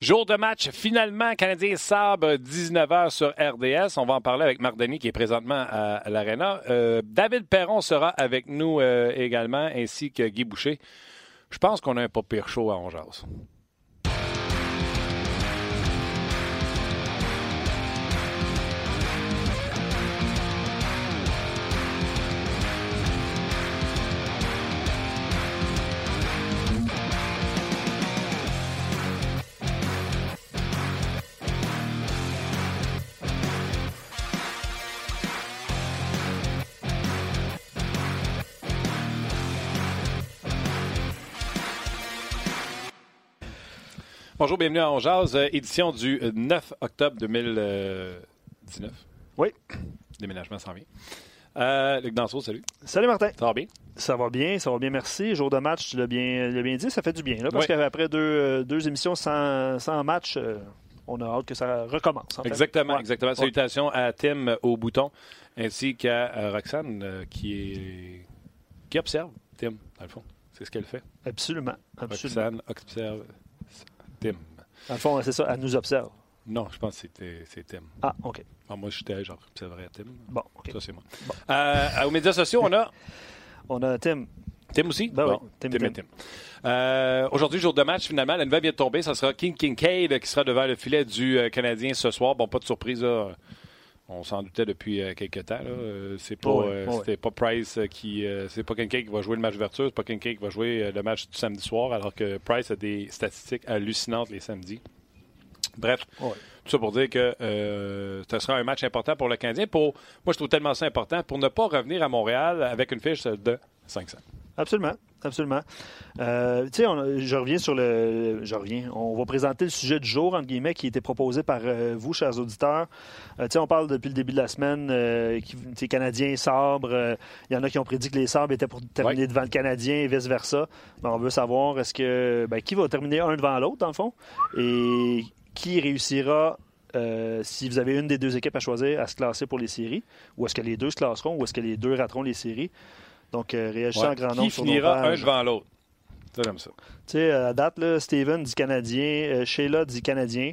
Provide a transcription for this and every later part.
Jour de match, finalement, Canadien Sabre, 19h sur RDS. On va en parler avec Marc Denis qui est présentement à l'Arena. Euh, David Perron sera avec nous euh, également, ainsi que Guy Boucher. Je pense qu'on a un pas pire chaud à Ongeas. Bonjour, bienvenue à On euh, édition du 9 euh, octobre 2019. Oui. Déménagement s'en vient. Euh, Luc Danseau, salut. Salut Martin. Ça va bien? Ça va bien, ça va bien, merci. Jour de match, tu l'as bien, bien, dit, ça fait du bien. Là, parce qu'après deux, deux, émissions sans, sans match, on a hâte que ça recommence. Exactement, exactement. Salutations à Tim au bouton, ainsi qu'à Roxane qui, est... qui observe Tim, dans le fond. C'est ce qu'elle fait. Absolument. absolument. Roxane observe Tim. Dans le fond, c'est ça, elle nous observe. Non, je pense que c'est Tim. Ah, OK. Ah, moi, j'étais genre observerais Tim. Bon, OK. Ça, c'est moi. Euh, aux médias sociaux, on a? on a Tim. Tim aussi? Ben bon, Tim, Tim, Tim. Euh, Aujourd'hui, jour de match, finalement. La nouvelle vient de tomber. Ça sera King Kincaid qui sera devant le filet du euh, Canadien ce soir. Bon, pas de surprise, là. On s'en doutait depuis quelques temps. C'est pas, c'était pas Price qui. c'est pas Kincaid qui va jouer le match d'ouverture. C'est pas Kincaid qui va jouer le match du samedi soir, alors que Price a des statistiques hallucinantes les samedis. Bref, tout ça pour dire que euh, ce sera un match important pour le Canadien. Pour, moi, je trouve tellement ça important pour ne pas revenir à Montréal avec une fiche de 500. Absolument. Absolument. Euh, tu sais, je reviens sur le. Je reviens. On va présenter le sujet du jour, entre guillemets, qui était proposé par euh, vous, chers auditeurs. tu sais, on parle depuis le début de la semaine, qui, Canadiens, Sabre. Il y en a qui ont prédit que les Sabres étaient pour terminer devant le Canadien et vice-versa. Ben, on veut savoir, est-ce que. Ben, qui va terminer un devant l'autre, dans le fond? Et qui réussira, euh, si vous avez une des deux équipes à choisir, à se classer pour les séries, ou est-ce que les deux se classeront, ou est-ce que les deux rateront les séries? Donc, euh, réagissez en grand nombre. Qui finira un devant l'autre? C'est comme ça. Tu sais, à date, là, Steven dit Canadien, euh, Sheila dit Canadien.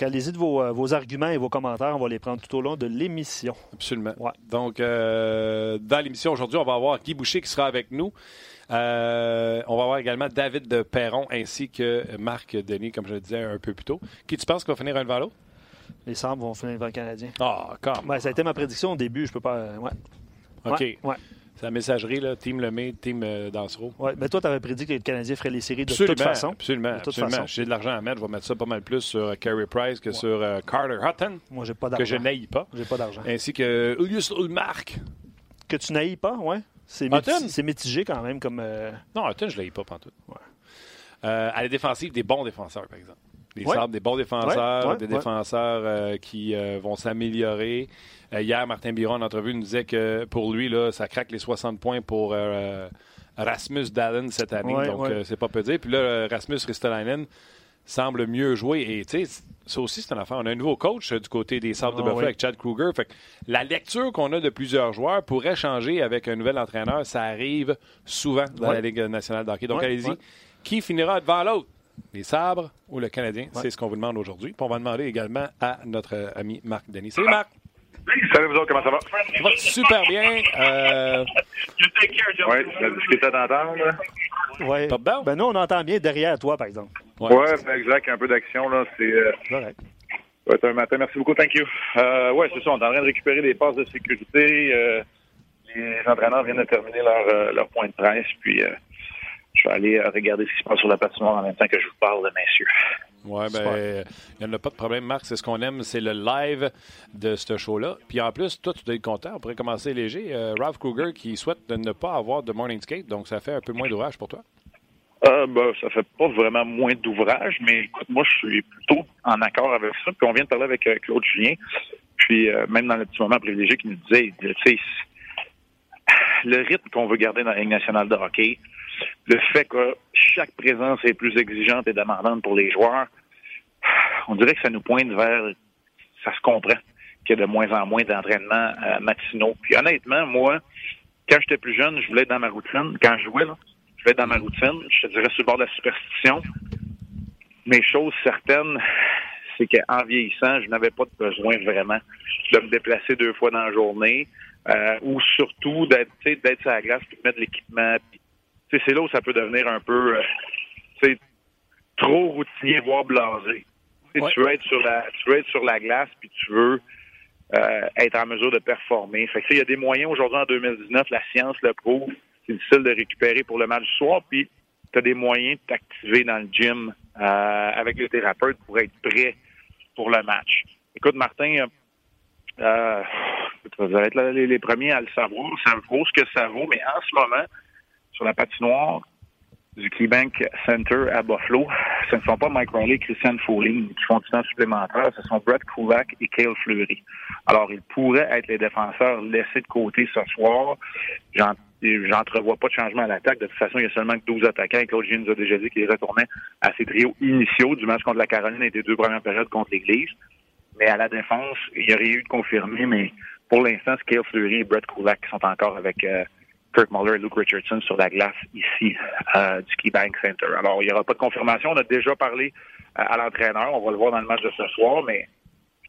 Allez-y de vos, arguments et vos commentaires. On va les prendre tout au long de l'émission. Absolument. Donc, dans l'émission aujourd'hui, on va avoir Guy Boucher qui sera avec nous. Euh, on va avoir également David de Perron ainsi que Marc Denis, comme je le disais un peu plus tôt. Qui tu penses qu'on va finir un devant l'autre? Les Sabres vont finir devant le Canadien. Ah, quand Ça a été ma prédiction au début. Je peux pas. Euh, ouais. OK. Ouais. C'est la messagerie, là, Team Lemay, Team euh, Dansereau. Oui, mais toi, tu avais prédit que les Canadiens feraient les séries de toute façon. Absolument, de toute absolument. J'ai de l'argent à mettre, je vais mettre ça pas mal plus sur Carey Price que sur Carter Hutton. Moi, j'ai pas d'argent. Que je n'aille pas. J'ai pas d'argent. Ainsi que Ulius Ulmark. Que tu n'ailles pas, ouais. C'est mitigé quand même comme. Euh, non, Hutton, je ne l'ai pas pantoute. Ouais. Euh, à la défensive, des bons défenseurs, par exemple. Des, des bons défenseurs, des défenseurs euh, qui vont s'améliorer. Hier, Martin Biron, en entrevue, nous disait que pour lui, là, ça craque les 60 points pour Rasmus Dallin cette année. donc, c'est pas peu dire. Puis là, Rasmus Ristolainen semble mieux jouer. Et tu sais, ça aussi, c'est une affaire. On a un nouveau coach euh, du côté des Sables de ah Buffalo avec Chad Kruger. Fait la lecture qu'on a de plusieurs joueurs pourrait changer avec un nouvel entraîneur. Ça arrive souvent dans la Ligue nationale d'hockey. Donc, allez-y. Qui finira devant l'autre? Les sabres ou le Canadien? C'est ce qu'on vous demande aujourd'hui. on va demander également à notre ami Marc Denis. Salut Marc! Salut vous autres, comment ça va? Ça va super bien. Euh... Oui, la difficulté d'entendre. Oui. Ben nous, on entend bien derrière toi, par exemple. Oui, ouais, ben, exact. Un peu d'action, là. C'est. Euh... Ouais, un matin. Merci beaucoup. Thank you. Euh, oui, c'est ça. On est en train de récupérer des passes de sécurité. Euh, les entraîneurs viennent de terminer leur, euh, leur point de presse. Puis, euh, je vais aller regarder ce qui se passe sur la patinoire en même temps que je vous parle, messieurs. Oui, ben, il n'y en a pas de problème, Marc. C'est ce qu'on aime, c'est le live de ce show-là. Puis en plus, toi, tu dois être content. On pourrait commencer léger. Ralph Kruger qui souhaite de ne pas avoir de morning skate, donc ça fait un peu moins d'ouvrage pour toi. Euh, ben, ça fait pas vraiment moins d'ouvrage, mais écoute, moi, je suis plutôt en accord avec ça. Puis on vient de parler avec euh, Claude Julien, puis euh, même dans le petit moment privilégié qui nous disait, tu sais, le rythme qu'on veut garder dans la Ligue nationale de hockey, le fait que chaque présence est plus exigeante et demandante pour les joueurs, on dirait que ça nous pointe vers, ça se comprend, qu'il y a de moins en moins d'entraînements euh, matinaux. Puis honnêtement, moi, quand j'étais plus jeune, je voulais être dans ma routine. Quand je jouais, je vais être dans ma routine, je te dirais sur le bord de la superstition. Mais chose certaine, c'est qu'en vieillissant, je n'avais pas de besoin vraiment de me déplacer deux fois dans la journée euh, ou surtout d'être sur la glace et de mettre l'équipement. C'est là où ça peut devenir un peu euh, trop routinier, voire blasé. Tu veux être sur la tu veux être sur la glace puis tu veux euh, être en mesure de performer. Fait que il y a des moyens aujourd'hui en 2019, la science le prouve. C'est difficile de récupérer pour le match du soir, puis tu as des moyens de t'activer dans le gym euh, avec le thérapeute pour être prêt pour le match. Écoute, Martin, euh, vous allez être les, premiers à le savoir. Ça vaut ce que ça vaut, mais en ce moment, sur la patinoire, du KeyBank Center à Buffalo, ce ne sont pas Mike Riley et Christian Fouling qui font du temps supplémentaire, ce sont Brett Kulak et Cale Fleury. Alors, ils pourraient être les défenseurs laissés de côté ce soir. J'entrevois pas de changement à l'attaque. De toute façon, il y a seulement que 12 attaquants. Et Claude nous a déjà dit qu'il retournait à ses trios initiaux du match contre la Caroline et des deux premières périodes contre l'Église. Mais à la défense, il y aurait eu de confirmer, mais pour l'instant, c'est Cale Fleury et Brett Kulak qui sont encore avec euh, Kirk Muller et Luke Richardson sur la glace ici euh, du KeyBank Center. Alors, il n'y aura pas de confirmation. On a déjà parlé euh, à l'entraîneur. On va le voir dans le match de ce soir, mais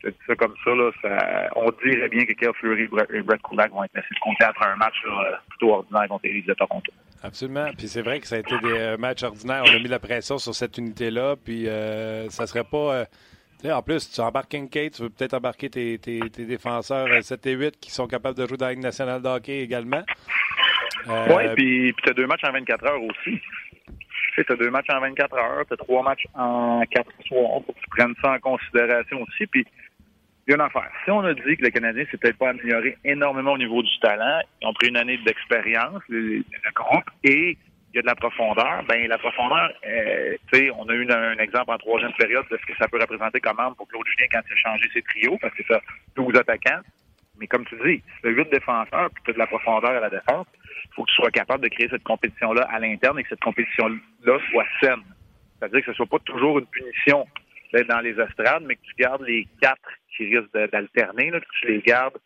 je te dis ça comme ça, là, ça on dirait bien que Kyle Fleury et Brett Kulak vont être laissés de compter après un match là, plutôt ordinaire contre les de Toronto. Absolument. Puis c'est vrai que ça a été des euh, matchs ordinaires. On a mis la pression sur cette unité-là. Puis euh, ça serait pas. Euh, en plus, tu embarques Kincaid, tu veux peut-être embarquer tes, tes, tes, défenseurs 7 et 8 qui sont capables de jouer dans la Ligue nationale de hockey également. Euh, oui, puis, puis tu as deux matchs en 24 heures aussi. Tu as deux matchs en 24 heures, tu as trois matchs en quatre soirs. Faut que tu prennes ça en considération aussi. Puis, il y a une affaire. Si on a dit que le Canadien s'est peut-être pas amélioré énormément au niveau du talent, ils ont pris une année d'expérience, et il y a de la profondeur, ben la profondeur, euh, tu sais, on a eu un, exemple en troisième période de ce que ça peut représenter comme arme pour Claude Julien quand il a changé ses trios, parce que ça 12 attaquants. Mais comme tu dis, si tu as 8 défenseurs puis tu as de la profondeur à la défense, il faut que tu sois capable de créer cette compétition-là à l'interne et que cette compétition-là soit saine. C'est-à-dire que ce ne soit pas toujours une punition d'être dans les estrades, mais que tu gardes les quatre qui risquent d'alterner, que tu les gardes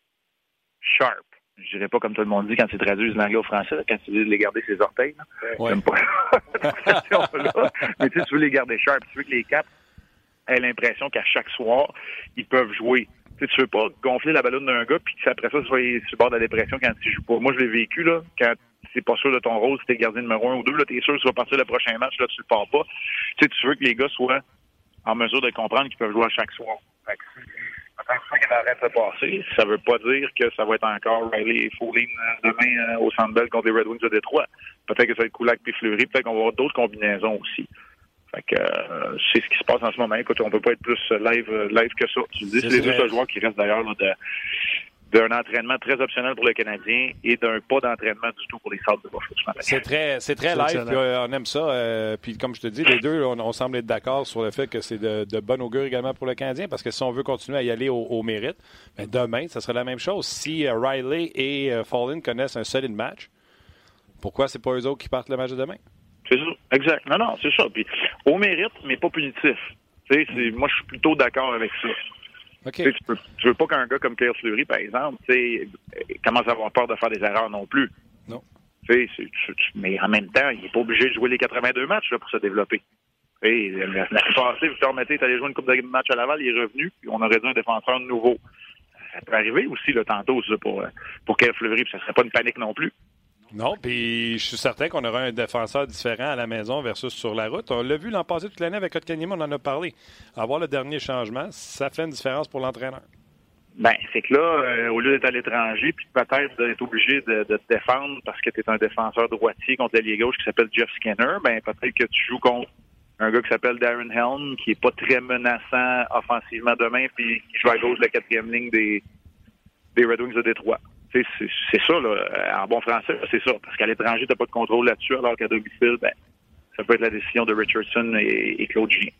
sharp. Je dirais pas comme tout le monde dit quand tu traduis l'anglais au français, quand tu dis de les garder ses orteils. J'aime pas là. Mais tu, sais, tu veux les garder sharp. Tu veux que les quatre aient l'impression qu'à chaque soir, ils peuvent jouer. Tu, sais, veux pas gonfler la ballonne d'un gars puis après ça, tu sois sur bord de la dépression quand tu joues pas. Moi, je l'ai vécu, là, quand c'est pas sûr de ton rôle, si t'es gardien numéro un ou deux, là, t'es sûr que tu vas partir le prochain match, là, tu le pars pas. Tu tu veux que les gars soient en mesure de comprendre qu'ils peuvent jouer à chaque soir. Fait que, ça qu'il arrête de passer, ça veut pas dire que ça va être encore Riley et Fouline euh, demain euh, au Centre contre les Red Wings de Détroit. Peut-être que ça va être Koulak puis Fleury, peut-être qu'on va avoir d'autres combinaisons aussi. Fait que euh, c'est ce qui se passe en ce moment. Écoute, on peut pas être plus live live que ça. Tu dis, c'est les deux joueurs qui restent d'ailleurs de d'un entraînement très optionnel pour le Canadien et d'un pas d'entraînement du tout pour les Sables de Buffalo. C'est très, c'est très live, puis euh, on aime ça. Euh, puis comme je te dis, les deux, on, semble être d'accord sur le fait que c'est de, de bon augure également pour le Canadien, parce que si on veut continuer à y aller au, mérite, ben demain, ça serait la même chose. Si euh, Riley et Fallin connaissent un solide match, pourquoi c'est pas eux autres qui partent le match de demain? C'est ça, exact. Non, non, c'est ça. Puis au mérite, mais pas punitif. moi, je suis plutôt d'accord avec ça. Tu, veux, veux pas qu'un gars comme Kyle Fleury, par exemple, commence à avoir peur de faire des erreurs non plus. Non. mais en même temps, il n'est pas obligé de jouer les 82 matchs pour se développer. L'année passée, Victor Mété est allé jouer une coupe de match à Laval, il est revenu, puis on aurait dû un défenseur nouveau. Ça peut arriver aussi, le tantôt, ça, pour, pour Fleury, puis ça serait pas une panique non plus. Non, puis je suis certain qu'on aura un défenseur différent à la maison versus sur la route. On l'a vu l'an passé toute l'année avec Kotkaniemi, on en a parlé. Avoir le dernier changement, ça fait une différence pour l'entraîneur. Ben, c'est que là, euh, au lieu d'être à l'étranger, puis peut-être d'être obligé de, te défendre parce que tu es un défenseur droitier contre l'allié gauche qui s'appelle Jeff Skinner, ben peut-être que tu joues contre un gars qui s'appelle Darren Helm, qui est pas très menaçant offensivement demain, puis qui joue à gauche de la quatrième ligne des, des Red Wings de Détroit c'est ça, là, en bon français, c'est ça. Parce qu'à l'étranger, tu n'as pas de contrôle là-dessus, alors qu'à domicile, ben, ça peut être la décision de Richardson et, Claude Julien.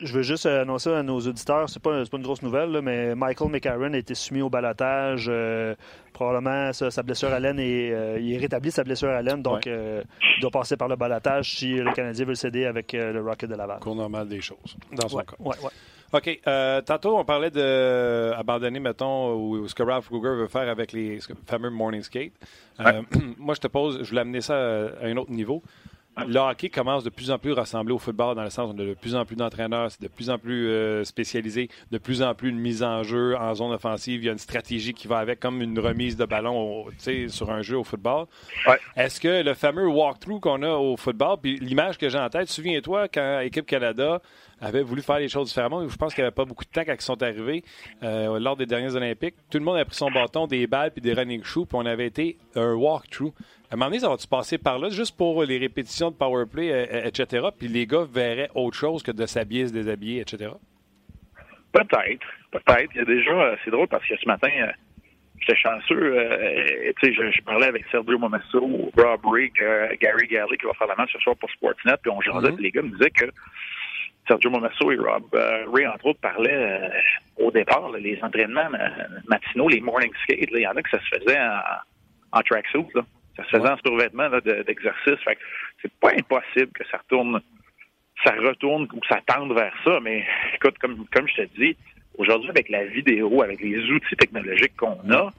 Je veux juste annoncer à nos auditeurs, c'est pas, pas une grosse nouvelle, mais Michael McCarron a été soumis au balotage. Euh, probablement, sa, blessure à laine, est, euh, il est rétabli sa blessure à laine, donc euh, il doit passer par le balotage si le Canadien veut le céder avec le Rocket de Laval. Cours normal des choses, dans son cas. Ouais, ouais. OK. Euh, tantôt, on parlait d'abandonner, mettons, ou ce que Ralph Kruger veut faire avec les fameux morning skate. Euh, moi, je te pose, je voulais amener ça à un autre niveau. Le hockey commence de plus en plus à ressembler au football dans le sens où on a de plus en plus d'entraîneurs, c'est de plus en plus euh, spécialisé, de plus en plus de mise en jeu en zone offensive. Il y a une stratégie qui va avec, comme une remise de ballon sur un jeu au football. Est-ce que le fameux walkthrough qu'on a au football, puis l'image que j'ai en tête, souviens-toi quand Équipe Canada avait voulu faire les choses différemment. Je pense qu'il n'y avait pas beaucoup de temps quand ils sont arrivés euh, lors des derniers Olympiques. Tout le monde a pris son bâton, des balles puis des running shoes, puis on avait été un walkthrough. À un moment donné, ça va-tu passer par là, juste pour les répétitions de powerplay, euh, euh, etc., puis les gars verraient autre chose que de s'habiller, se déshabiller, etc.? Peut-être. Peut-être. Il y a déjà, c'est drôle parce que ce matin, j'étais chanceux. tu sais, je, parlais avec Sergio Momesso, Rob Rick, Gary Galley qui va faire la match ce soir pour Sportsnet, puis on jasait, mm-hmm. les gars me disaient que Sergio Momesso et Rob euh, Ray, entre autres, parlaient euh, au départ, les entraînements matinaux, les morning skates, il y en a que ça se faisait en, en tracksuit. Ça se faisait en survêtement d'exercice. c'est pas impossible que ça retourne ça retourne ou que ça tende vers ça. Mais écoute, comme, comme je te dis, aujourd'hui, avec la vidéo, avec les outils technologiques qu'on a,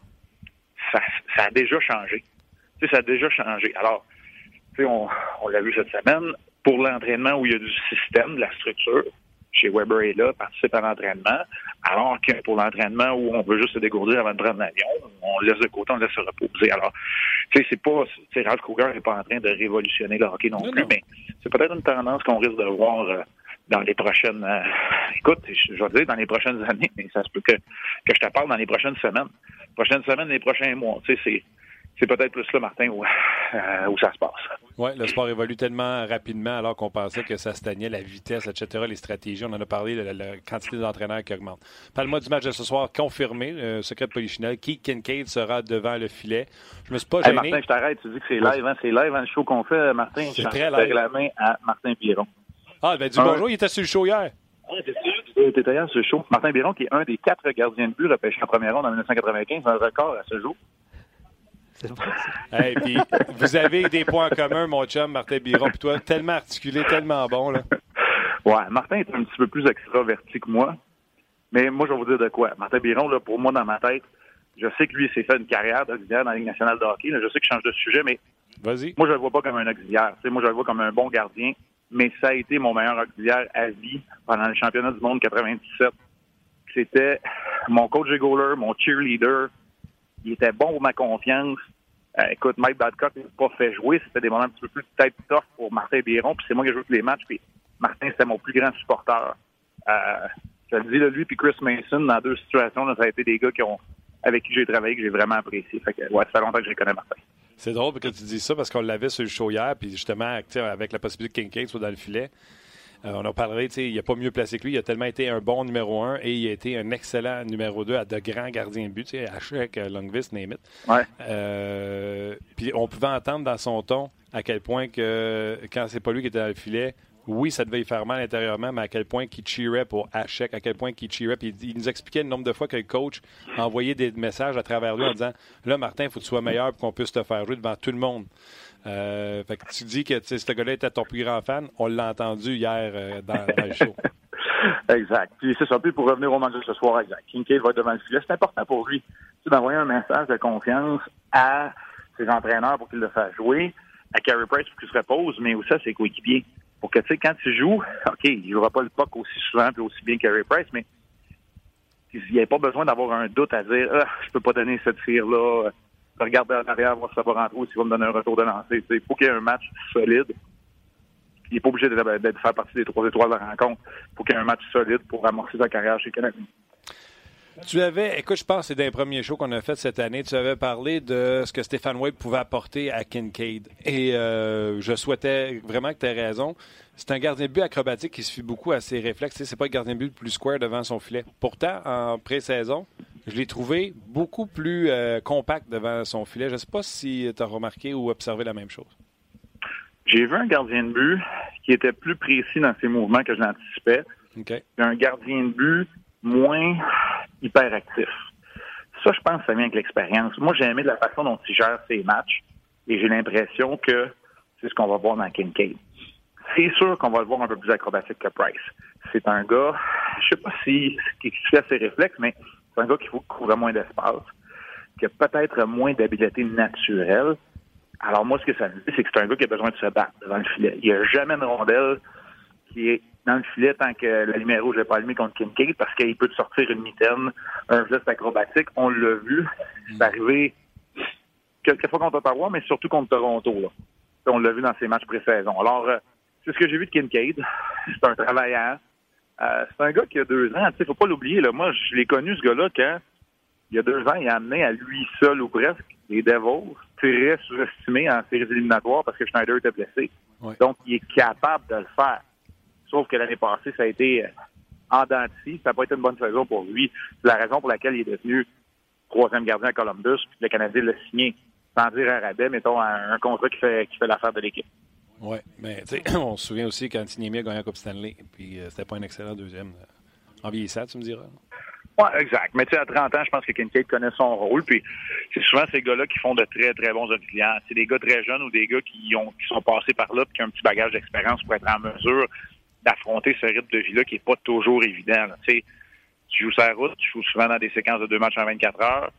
ça, ça, a déjà changé. Tu sais, ça a déjà changé. Alors, tu sais, on, on l'a vu cette semaine, pour l'entraînement où il y a du système, de la structure, chez Weber est là, participe à l'entraînement, alors que pour l'entraînement où on veut juste se dégourdir avant de prendre l'avion, on laisse de côté, on laisse se reposer. Alors, tu sais, c'est pas, tu Ralph Kruger n'est pas en train de révolutionner le hockey non, plus, mais c'est peut-être une tendance qu'on risque de voir euh, dans les prochaines, euh, écoute, je, vais dire dans les prochaines années, mais ça se peut que, que je te parle dans les prochaines semaines. Prochaines semaines, les prochains mois, tu sais, c'est, c'est peut-être plus là, Martin, où, euh, où ça se passe. Oui, le sport évolue tellement rapidement alors qu'on pensait que ça stagnait, la vitesse, etc., les stratégies. On en a parlé, la, la quantité d'entraîneurs qui augmente. Parle-moi du match de ce soir confirmé, euh, secret de Polichinelle. Keith Kincaid sera devant le filet. Je me suis pas gêné. Martin, je t'arrête. Tu dis que c'est live, hein? C'est live, hein, le show qu'on fait, Martin. C'est très live. la main à Martin Biron. Ah, ben dis bonjour, il était sur le show hier. Ah, t'es sur le show. Martin Biron, qui est un des quatre gardiens de but repêchés en première ronde en 1995, un record à ce jour vous avez des points communs, mon chum, Martin Biron, puis toi, tellement articulé, tellement bon. Là. Ouais, Martin est un petit peu plus extraverti que moi. Mais moi, je vais vous dire de quoi. Martin Biron, là, pour moi, dans ma tête, je sais que lui, s'est fait une carrière d'auxiliaire dans la Ligue nationale de hockey. je sais que je change de sujet, mais Vas-y. moi, je le vois pas comme un auxiliaire. moi, je le vois comme un bon gardien. Mais ça a été mon meilleur auxiliaire à vie pendant le championnat du monde 97. C'était mon coach de goaler, mon cheerleader. Il était bon pour ma confiance. Euh, écoute, Mike Badcock n'a pas fait jouer. C'était des moments un petit peu plus peut-être tough pour Martin Biron. Puis c'est moi qui ai joué tous les matchs. Puis Martin, c'était mon plus grand supporter. Euh, je le dis, de lui puis Chris Mason, dans deux situations, ça a été des gars qui ont, avec qui j'ai travaillé, que j'ai vraiment apprécié. Ouais, ça fait longtemps que je connais Martin. C'est drôle que tu dis ça parce qu'on l'avait sur le show hier, puis justement, avec la possibilité que King soit dans le filet. Euh, on a parlé, il n'a pas mieux placé que lui. Il a tellement été un bon numéro un et il a été un excellent numéro deux à de grands gardiens de but, Hachek, Longvis, name Ouais. Euh, puis on pouvait entendre dans son ton à quel point que quand c'est pas lui qui était dans le filet, oui, ça devait y faire mal intérieurement, mais à quel point qu'il cheerait pour Hachek, à quel point qu'il cheerait. Puis il nous expliquait le nombre de fois que le coach envoyait des messages à travers lui en disant Là, Martin, il faut que tu sois meilleur pour qu'on puisse te faire jouer devant tout le monde. Euh, fait que tu dis que ce gars-là était ton plus grand fan. On l'a entendu hier euh, dans, le show. exact. Puis c'est ça. Puis pour revenir au match ce soir, exact. Kincaid va devant le filet. C'est important pour lui d'envoyer un message de confiance à ses entraîneurs pour qu'ils le fassent jouer, à Carey Price pour qu'il se repose, mais aussi à ses coéquipiers. Pour que, tu sais, quand tu joues, OK, il ne jouera pas le puck aussi souvent et aussi bien que Carey Price, mais il n'y a pas besoin d'avoir un doute à dire ah, je peux pas donner cette tir-là regarder en arrière, voir si ça va rentrer ou s'il va me donner un retour de lancer. Il faut qu'il y ait un match solide. Il n'est pas obligé de, faire partie des trois étoiles de la rencontre. Il faut qu'il y ait un match solide pour amorcer sa carrière chez Canadien. Tu avais, écoute, je pense que c'est d'un premier show qu'on a fait cette année, tu avais parlé de ce que Stéphane Wade pouvait apporter à Kincaid. Et euh, je souhaitais vraiment que tu aies raison. C'est un gardien de but acrobatique qui se fie beaucoup à ses réflexes. C'est pas le gardien de but le plus square devant son filet. Pourtant, en pré-saison, je l'ai trouvé beaucoup plus euh, compact devant son filet. Je ne sais pas si tu as remarqué ou observé la même chose. J'ai vu un gardien de but qui était plus précis dans ses mouvements que je l'anticipais. Un gardien de but moins hyperactif. Ça, je pense, ça vient avec l'expérience. Moi, j'ai aimé la façon dont il gère ses matchs et j'ai l'impression que c'est ce qu'on va voir dans Kincaid. C'est sûr qu'on va le voir un peu plus acrobatique que Price. C'est un gars, je sais pas si qui fait ses réflexes, mais c'est un gars qui couvrir moins d'espace, qui a peut-être moins d'habileté naturelle. Alors moi, ce que ça me dit, c'est que c'est un gars qui a besoin de se battre devant le filet. Il n'y a jamais une rondelle qui est dans le filet tant que la lumière rouge n'est pas allumée contre Kincaid parce qu'il peut te sortir une mitaine, un geste acrobatique. On l'a vu. C'est arrivé quelquefois contre Ottawa, mais surtout contre Toronto. Là. On l'a vu dans ses matchs pré-saison. Alors, euh, c'est ce que j'ai vu de Kincaid. C'est un travailleur. Euh, c'est un gars qui a deux ans. Il ne faut pas l'oublier. Moi, je l'ai connu, ce gars-là, quand il y a deux ans, il a amené à lui seul ou presque les Devils, très surestimés en séries éliminatoires parce que Schneider était blessé. Donc, il est capable de le faire. Sauf que l'année passée, ça a été euh, en dents Ça n'a pas été une bonne saison pour lui. C'est la raison pour laquelle il est devenu troisième gardien à Columbus, puis le Canadien l'a signé sans dire un rabais, mettons, un, contrat qui fait, qui fait l'affaire de l'équipe. Oui, mais on se souvient aussi quand Tiniemi a gagné la Coupe Stanley, puis euh, c'était pas un excellent deuxième. Euh, en vieillissant, tu me diras. Oui, exact. Mais tu sais, à 30 ans, je pense que Kincaid connaît son rôle. Puis c'est souvent ces gars-là qui font de très, très bons auxiliaires. C'est des gars très jeunes ou des gars qui ont qui sont passés par là puis qui ont un petit bagage d'expérience pour être en mesure d'affronter ce rythme de vie-là qui n'est pas toujours évident. Tu joues sur la route, tu joues souvent dans des séquences de deux matchs en 24 heures.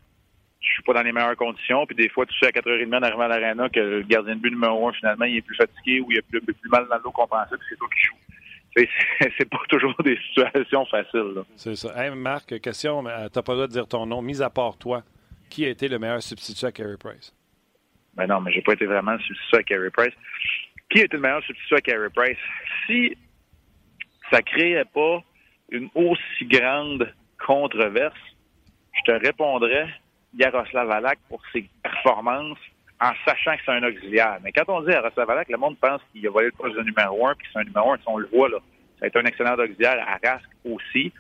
Tu joues pas dans les meilleures conditions, puis des fois, tu sais à 4h30 en arrivant à l'aréna que le gardien de but numéro un, finalement, il est plus fatigué ou il a plus, plus mal dans le dos qu'on pensait, puis c'est toi qui joues. C'est pas toujours des situations faciles. C'est ça. Hey, Marc, question, euh, t'as pas le droit de dire ton nom. Mis à part toi, qui a été le meilleur substitut à Carey Price? Ben non, mais j'ai pas été vraiment le substitut à Carey Price. Qui a été le meilleur substitut à Carey Price? Si ça créait pas une aussi grande controverse, je te répondrais Yaroslav Alak pour ses performances en sachant que c'est un auxiliaire. Mais quand on dit Yaroslav Alak, le monde pense qu'il a volé le poste de numéro un, puis c'est un numéro un, on le voit, là. Ça a été un excellent auxiliaire à Rask aussi.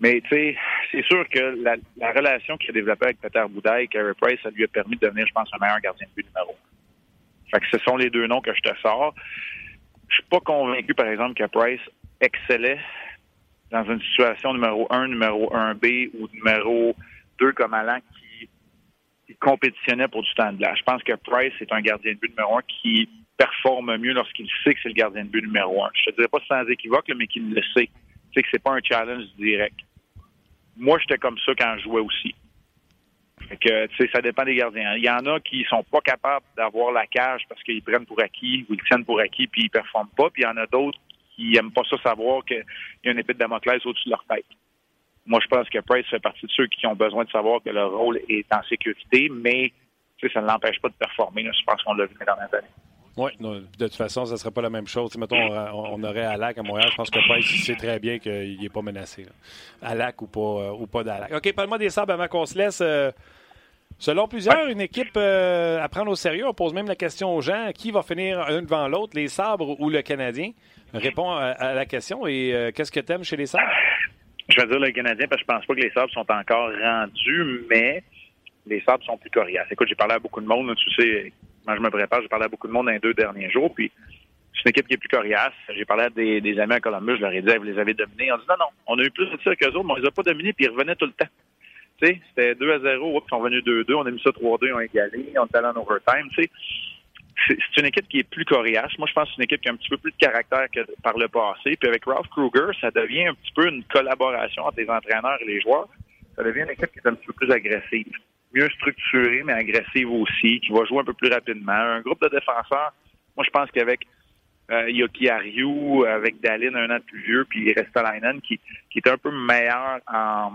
Mais tu sais, c'est sûr que la, relation qu'il a développée avec Peter Boudaille et Carey Price, ça lui a permis de devenir, je pense, un meilleur gardien de but numéro un. Fait que ce sont les deux noms que je te sors. Je suis pas convaincu, par exemple, que Price excellait dans une situation numéro 1, numéro 1B ou numéro 2 comme qui, qui compétitionnait pour du temps de glace. Je pense que Price est un gardien de but numéro 1 qui performe mieux lorsqu'il sait que c'est le gardien de but numéro 1. Je te dirais pas sans équivoque, mais qu'il le sait. Tu sais que c'est pas un challenge direct. Moi, j'étais comme ça quand je jouais aussi. Fait que, tu sais, ça dépend des gardiens. Il y en a qui sont pas capables d'avoir la cage parce qu'ils prennent pour acquis ou ils tiennent pour acquis puis ils performent pas. Puis il y en a d'autres qui aiment pas ça savoir qu'il y a une épée de Damoclès au-dessus de leur tête. Moi, je pense que Price fait partie de ceux qui ont besoin de savoir que leur rôle est en sécurité, mais ça ne l'empêche pas de performer. Je pense qu'on l'a vu dans les années. Oui, de toute façon, ça ne serait pas la même chose. mettons, on, aurait Alak à Montréal. Je pense que Price sait très bien qu'il n'est pas menacé. Alak ou pas, euh, ou pas d'Alak. OK, parle-moi des sabres avant qu'on se laisse. Euh, selon plusieurs, une équipe euh, à prendre au sérieux. On pose même la question aux gens qui va finir un devant l'autre, les sabres ou le Canadien? Réponds à, la question. Et qu'est-ce que tu aimes chez les sabres? Je vais dire le Canadien parce que je pense pas que les sabres sont encore rendus, mais les sabres sont plus coriaces. Écoute, j'ai parlé à beaucoup de monde. Tu sais, moi, je me prépare, j'ai parlé à beaucoup de monde dans les deux derniers jours. Puis, c'est une équipe qui est plus coriace. J'ai parlé à des, amis à Columbus, je leur ai dit, vous les avez dominés. On dit, non, non, on a eu plus de ça qu'eux autres, mais on les a pas dominés, puis ils revenaient tout le temps. C'était 2 à 0, ils sont venus 2-2, on a mis ça 3-2, ils ont égalé, on est allé en overtime. C'est une équipe qui est plus coriace. Moi, je pense que c'est une équipe qui a un petit peu plus de caractère que par le passé. Puis avec Ralph Kruger, ça devient un petit peu une collaboration entre les entraîneurs et les joueurs. Ça devient une équipe qui est un petit peu plus agressive mieux structurée, mais agressive aussi, qui va jouer un peu plus rapidement. Un groupe de défenseurs, moi, je pense qu'avec euh, Yoki Ariou, avec Dalin, un an plus vieux, puis Restalainen, qui, qui est un peu meilleur en,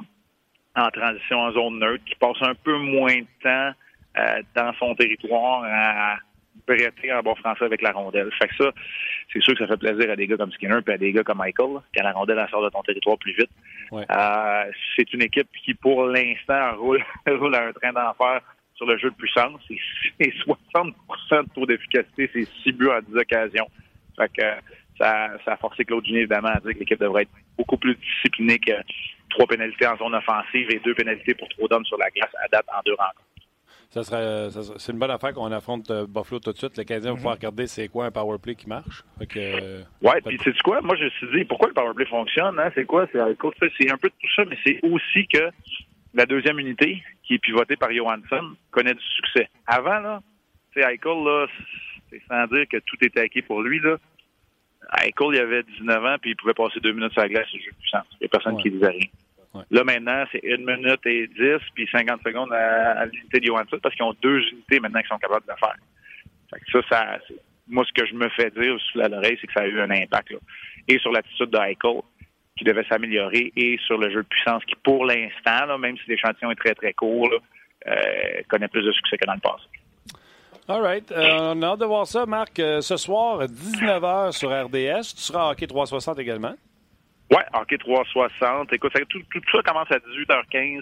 en transition en zone neutre, qui passe un peu moins de temps euh, dans son territoire à prêter en bon français avec la rondelle. Fait que ça, c'est sûr que ça fait plaisir à des gars comme Skinner et à des gars comme Michael, quand la rondelle sort de ton territoire plus vite. Euh, c'est une équipe qui, pour l'instant, roule, roule à un train d'enfer sur le jeu de puissance. C'est 60% de taux d'efficacité, c'est 6 buts en 10 occasions. Fait que ça, ça a forcé Claude Gini, évidemment, à dire que l'équipe devrait être beaucoup plus disciplinée que trois pénalités en zone offensive et deux pénalités pour trop d'hommes sur la glace à date en deux rencontres. Ça serait, c'est une bonne affaire qu'on affronte euh, Buffalo tout de suite. Le Canadien va pouvoir regarder c'est quoi un power play qui marche. Euh, ouais, puis c'est quoi? Moi, je me suis dit, pourquoi le power play fonctionne? Hein? C'est quoi? C'est, c'est un peu de tout ça, mais c'est aussi que la deuxième unité, qui est pivotée par Johansson, connaît du succès. Avant, là, c'est Eichel, là, c'est sans dire que tout était acquis pour lui, là. Eichel, il avait 19 ans, puis il pouvait passer deux minutes sur la glace, c'est jeu de puissance. Il n'y a personne qui disait rien. Là, maintenant, c'est une minute et dix, puis 50 secondes à, l'unité de Johansson, parce qu'ils ont deux unités maintenant qui sont capables de le faire. ça, ça moi, ce que je me fais dire sous l'oreille, c'est que ça a eu un impact. Là. Et sur l'attitude de Eichel, qui devait s'améliorer, et sur le jeu de puissance, qui pour l'instant, même si l'échantillon est très, très court, euh, connaît plus de succès que dans le passé. All right. Euh, on a hâte de voir ça, Marc. Euh, ce soir, 19h sur RDS. Tu seras à Hockey 360 également? Oui, Hockey 360. Écoute, tout, tout, ça commence à 18h15.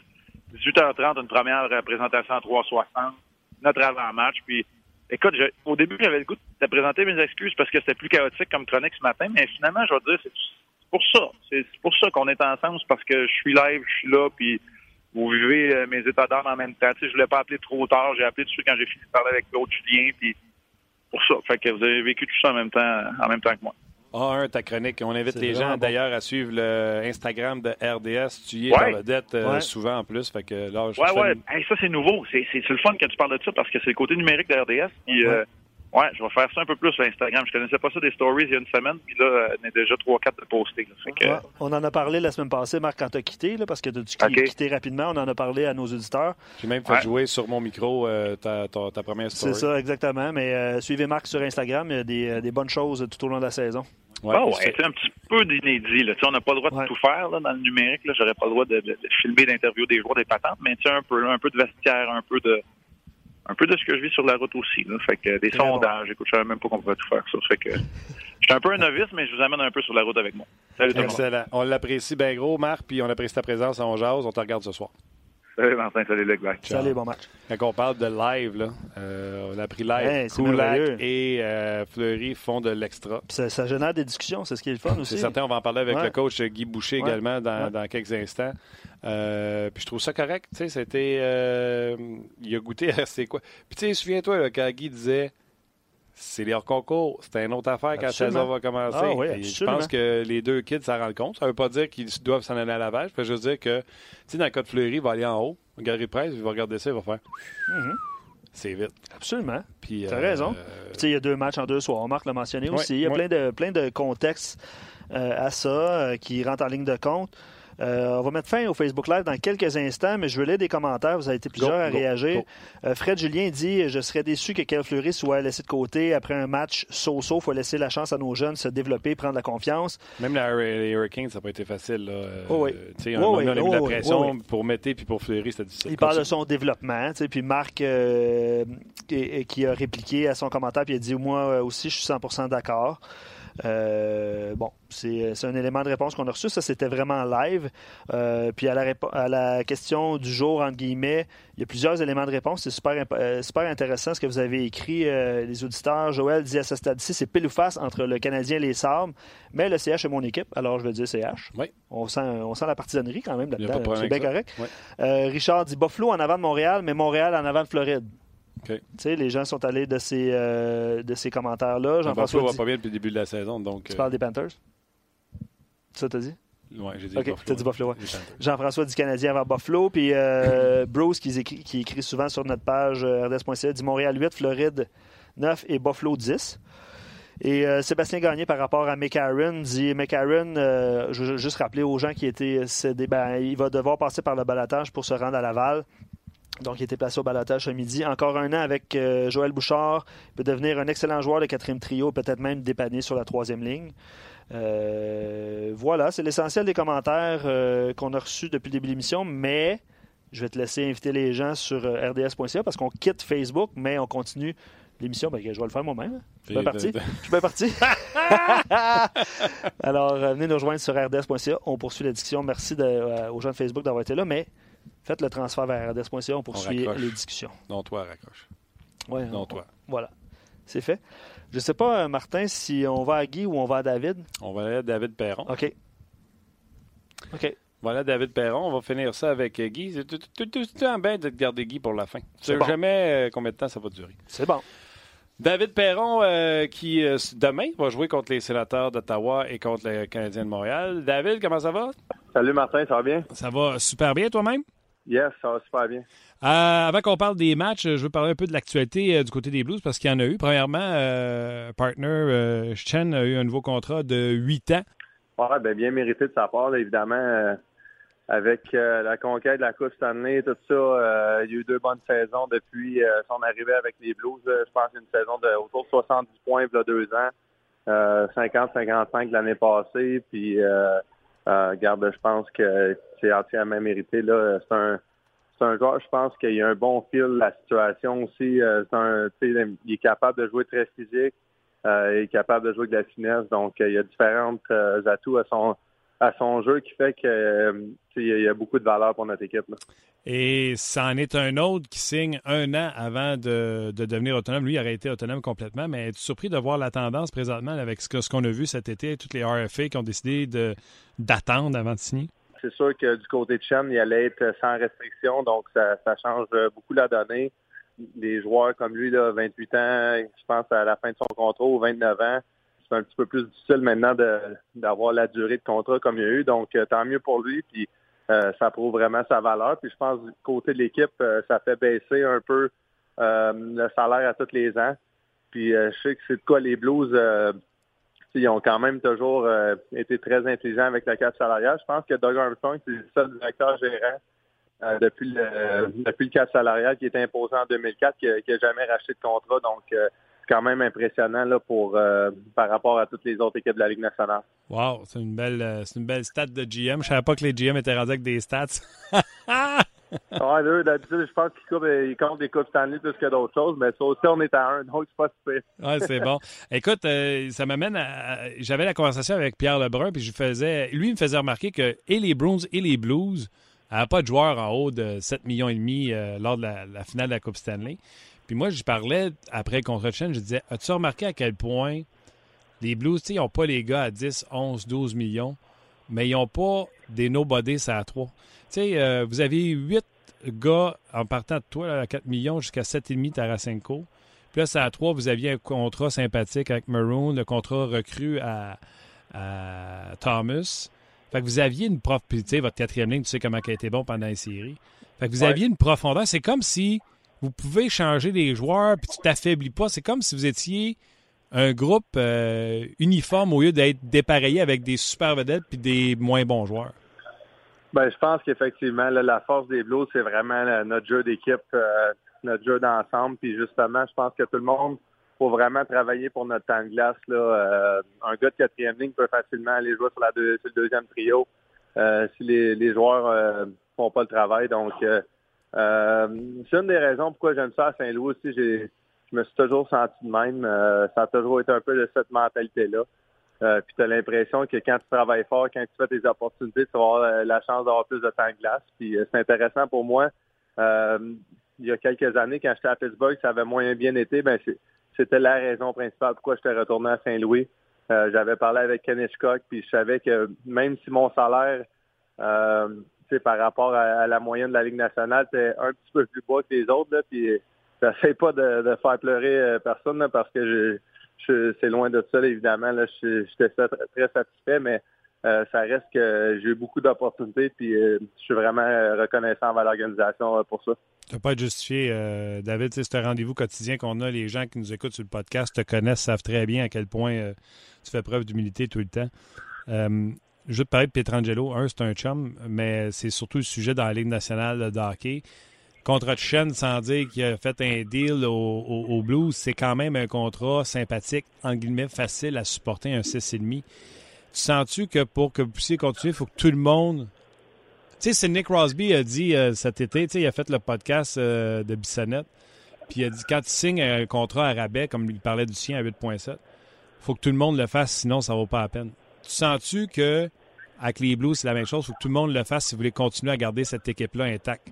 18h30, une première présentation à 360. Notre avant-match. Puis, écoute, au début, j'avais le goût de présenter mes excuses parce que c'était plus chaotique comme chronique ce matin. Mais finalement, je vais dire, c'est pour ça. C'est pour ça qu'on est ensemble. C'est parce que je suis live, je suis là. Puis, vous vivez euh, mes états d'âme en même temps. Tu sais, je voulais pas appeler trop tard. J'ai appelé dessus quand j'ai fini de parler avec l'autre Julien. Puis pour ça. Fait que vous avez vécu tout ça en même temps, en même temps que moi. Ah, un, ta chronique. On invite les gens d'ailleurs à suivre le Instagram de RDS. Tu y es ouais. vedette euh, souvent en plus. Fait que là, je ouais, ouais. ça, c'est nouveau. C'est le fun que tu parles de ça parce que c'est le côté numérique de RDS. Puis, euh, Ouais, je vais faire ça un peu plus sur Instagram. Je connaissais pas ça des stories il y a une semaine, puis là, on est déjà 3-4 de postés. on en a parlé la semaine passée, Marc, quand tu as quitté, là, parce que tu as quitté rapidement. On en a parlé à nos auditeurs. J'ai même fait jouer sur mon micro euh, ta, ta, première story. C'est ça, exactement. Mais euh, suivez Marc sur Instagram. Il y a des, euh, des, bonnes choses tout au long de la saison. Ouais, oh, c'est un petit peu d'inédit. On n'a pas le droit de tout faire là, dans le numérique. J'aurais pas le droit de, de, filmer d'interview des joueurs des patentes, mais un peu, un peu de vestiaire, un peu de un peu de ce que je vis sur la route aussi. Là. Fait que des sondages, écoute, je savais même pas qu'on pouvait tout faire ça. Fait que je suis un peu un novice, mais je vous amène un peu sur la route avec moi. Salut tout le monde. On l'apprécie bien gros, Marc, puis on apprécie ta présence on jase. On te regarde ce soir. Salut Martin, salut Luc. Salut, bon match. Quand on parle de live, là, euh, on a pris live. Hey, et euh, Fleury font de l'extra. Ça, ça, génère des discussions, c'est ce qui est le fun aussi. C'est certain, on va en parler avec le coach Guy Boucher également dans, dans, quelques instants. Euh, puis je trouve ça correct. Tu sais, c'était. Euh, il a goûté à c'est quoi. Puis tu sais, souviens-toi, quand Guy disait c'est les hors-concours. C'était une autre affaire quand saison va commencer. Ah je pense que les deux kids s'en rendent compte. Ça ne veut pas dire qu'ils doivent s'en aller à la vache. Ça veut juste dire que, dans le cas de Fleury, il va aller en haut, Gary Price, il va regarder ça, il va faire. Mm-hmm. C'est vite. Absolument. Tu as raison. Euh, tu sais, il y a deux matchs en deux soirs. Marc l'a mentionné aussi. Il y a plein, de, plein de contextes à ça qui rentrent en ligne de compte. Euh, on va mettre fin au Facebook Live dans quelques instants, mais je veux lire des commentaires. Vous avez été plusieurs à réagir. Euh, Fred Julien dit Je serais déçu que Kel Fleury soit laissé de côté après un match so-so. Il faut laisser la chance à nos jeunes se développer, prendre la confiance. Même les Hurricanes, ça n'a pas été facile. Là. Oh oui. Euh, on, a mis la oh pression pour Mété puis pour Fleury, c'était difficile. Il parle de son développement. Puis Marc, qui a répliqué à son commentaire, puis il a dit Moi aussi, je suis 100% d'accord. Euh, bon, c'est un élément de réponse qu'on a reçu. Ça, c'était vraiment live. Euh, puis à la, à la, question du jour, entre guillemets, il y a plusieurs éléments de réponse. C'est super, euh, super intéressant ce que vous avez écrit, les auditeurs. Joël dit à ce stade-ci, c'est pile ou face entre le Canadien et les Sabres, mais le CH est mon équipe, alors je veux dire CH. Oui. On sent, on sent la partisanerie quand même là-dedans. C'est bien correct. Richard dit Buffalo en avant de Montréal, mais Montréal en avant de Floride. Les gens sont allés de ces, euh, de ces commentaires-là. Jean-François va pas bien depuis le début de la saison. Donc, tu parles euh, des Panthers? Ça, t'as dit? Oui, j'ai dit Buffalo. dit Buffalo, Jean-François dit Canadien avant Buffalo. Puis euh, Bruce, qui écrit, qui écrit souvent sur notre page rds.ca, dit Montréal 8, Floride 9 et Buffalo 10. Et Sébastien Gagné, par rapport à McAaron, dit McAaron, je veux juste rappeler aux gens qui étaient cédés, ben, il va devoir passer par le balatage pour se rendre à Laval. Donc, il était placé au balotage ce midi. Encore un an avec euh, Joël Bouchard. Il peut devenir un excellent joueur de quatrième trio, peut-être même dépanner sur la troisième ligne. Euh, voilà, c'est l'essentiel des commentaires euh, qu'on a reçus depuis le début de l'émission, mais je vais te laisser inviter les gens sur rds.ca parce qu'on quitte Facebook, mais on continue l'émission. Ben, je vais le faire moi-même. Je suis bien parti. Je suis bien parti. Alors, venez nous rejoindre sur rds.ca. On poursuit la discussion. Merci aux gens de Facebook d'avoir été là, mais Faites le transfert vers RDS.ca, on poursuit les discussions. Non, toi, raccroche. Oui, non, toi. Voilà. C'est fait. Je ne sais pas, euh, Martin, si on va à Guy ou on va à David. On va aller à David Perron. OK. OK. Voilà, David Perron. On va finir ça avec euh, Guy. C'est tout le bien de garder Guy pour la fin. Tu ne sais jamais euh, combien de temps ça va durer. C'est bon. David Perron, qui demain va jouer contre les sénateurs d'Ottawa et contre les Canadiens de Montréal. David, comment ça va? Salut Martin, ça va bien? Ça va super bien toi-même? Yes, ça va super bien. Euh, avant qu'on parle des matchs, je veux parler un peu de l'actualité euh, du côté des Blues parce qu'il y en a eu. Premièrement, euh, partner Chen a eu un nouveau contrat de 8 ans. Ouais, ben, bien mérité de sa part, évidemment. avec la conquête de la Coupe Stanley, tout ça, il y a eu deux bonnes saisons depuis son arrivée avec les Blues. je pense une saison de autour de 70 points il y a deux ans, 50-55 l'année passée. Puis, garde, je pense que c'est. Là, c'est un c'est un joueur, je pense qu'il a un bon fil la situation aussi. Euh, un, il est capable de jouer très physique. Euh, il est capable de jouer de la finesse. Donc, il y a différents euh, atouts à son à son jeu qui fait qu'il y a beaucoup de valeur pour notre équipe. Et c'en est un autre qui signe un an avant de, devenir autonome. Lui, il aurait été autonome complètement, mais es-tu surpris de voir la tendance présentement avec ce qu'on a vu cet été, toutes les RFA qui ont décidé d'attendre avant de signer? C'est sûr que du côté de Chen, il allait être sans restriction, donc ça, change beaucoup la donnée. Des joueurs comme lui, là, 28 ans, je pense à la fin de son contrat ou 29 ans, c'est un petit peu plus difficile maintenant d'avoir la durée de contrat comme il y a eu. Donc, euh, tant mieux pour lui. Puis, euh, ça prouve vraiment sa valeur. Puis, je pense du côté de l'équipe, euh, ça fait baisser un peu le salaire à tous les ans. Puis, je sais que c'est de quoi les Blues ils ont quand même toujours euh, été très intelligents avec la carte salariale. Je pense que Doug Armstrong, c'est le seul directeur gérant euh, depuis le depuis le salarial qui est imposé en 2004, qui n'a jamais racheté de contrat. Donc, euh, c'est quand même impressionnant là, pour par rapport à toutes les autres équipes de la Ligue nationale. Wow, c'est une belle c'est une belle stat de GM. Je savais pas que les GM étaient rendus avec des stats. ouais, d'habitude, je pense qu'ils comptent des Coupes Stanley plus que d'autres choses, mais ça aussi, on est à un, donc c'est pas super. ouais, c'est bon. Écoute, euh, ça m'amène à. J'avais la conversation avec Pierre Lebrun, puis je faisais. Lui, il me faisait remarquer que et les Bruins et les Blues n'avaient pas de joueurs en haut de 7 millions et demi euh, lors de la, finale de la Coupe Stanley. Puis moi, je parlais après contre Chen, je disais As-tu remarqué à quel point les Blues, ils n'ont pas les gars à 10, 11, 12 millions, mais ils n'ont pas des nobodies à 3. Sais, euh, vous avez huit gars en partant de toi à 4 millions jusqu'à 7,5 Tarasenko. Puis là, c'est à 3, vous aviez un contrat sympathique avec Maroon, le contrat recru à, Thomas. Fait que vous aviez une prof, tu sais, votre quatrième ligne, tu sais comment elle a été bon pendant la série. Fait que vous aviez une profondeur. C'est comme si vous pouvez changer les joueurs puis tu t'affaiblis pas. C'est comme si vous étiez un groupe euh, uniforme au lieu d'être dépareillé avec des super vedettes puis des moins bons joueurs. Ben, je pense qu'effectivement, la force des Blues, c'est vraiment notre jeu d'équipe, euh, notre jeu d'ensemble. Puis justement, je pense que tout le monde faut vraiment travailler pour notre temps de glace. Là. Euh, un gars de quatrième ligne peut facilement aller jouer sur, la le deuxième trio euh, si les, les joueurs euh, font pas le travail. Donc, c'est une des raisons pourquoi j'aime ça à Saint-Louis aussi. Je me suis toujours senti de même. ça a toujours été un peu de cette mentalité-là. Euh, puis tu as l'impression que quand tu travailles fort, quand tu fais tes opportunités, tu vas avoir euh, la chance d'avoir plus de temps de glace. Puis euh, c'est intéressant pour moi. il y a quelques années, quand j'étais à Pittsburgh, ça avait moins bien été. Ben c'était la raison principale pourquoi j'étais retourné à Saint-Louis. J'avais parlé avec Ken Hitchcock, puis je savais que même si mon salaire, par rapport à, la moyenne de la Ligue nationale, était un petit peu plus bas que les autres, là, puis j'essaie pas de, de, faire pleurer personne parce que je c'est loin de ça, évidemment. Là, j'étais très satisfait, mais euh, ça reste que j'ai eu beaucoup d'opportunités, puis euh, je suis vraiment reconnaissant envers l'organisation euh, pour ça. Tu pas être justifié, David. C'est un rendez-vous quotidien qu'on a. Les gens qui nous écoutent sur le podcast te connaissent, savent très bien à quel point tu fais preuve d'humilité tout le temps. je te parler de Pietrangelo. Un, c'est un chum, mais c'est surtout le sujet dans la Ligue nationale de hockey contrat de chaîne sans dire qu'il a fait un deal au, Blues, c'est quand même un contrat sympathique, en guillemets, facile à supporter, un 6,5. Tu sens-tu que pour que vous puissiez continuer, il faut que tout le monde. Tu sais, c'est Nick Crosby a dit euh, cet été, tu sais, il a fait le podcast euh, de Bissonnette, puis il a dit quand tu signes un contrat à rabais, comme il parlait du sien à 8,7, faut que tout le monde le fasse, sinon ça vaut pas la peine. Tu sens-tu que avec les Blues, c'est la même chose, faut que tout le monde le fasse si vous voulez continuer à garder cette équipe-là intacte?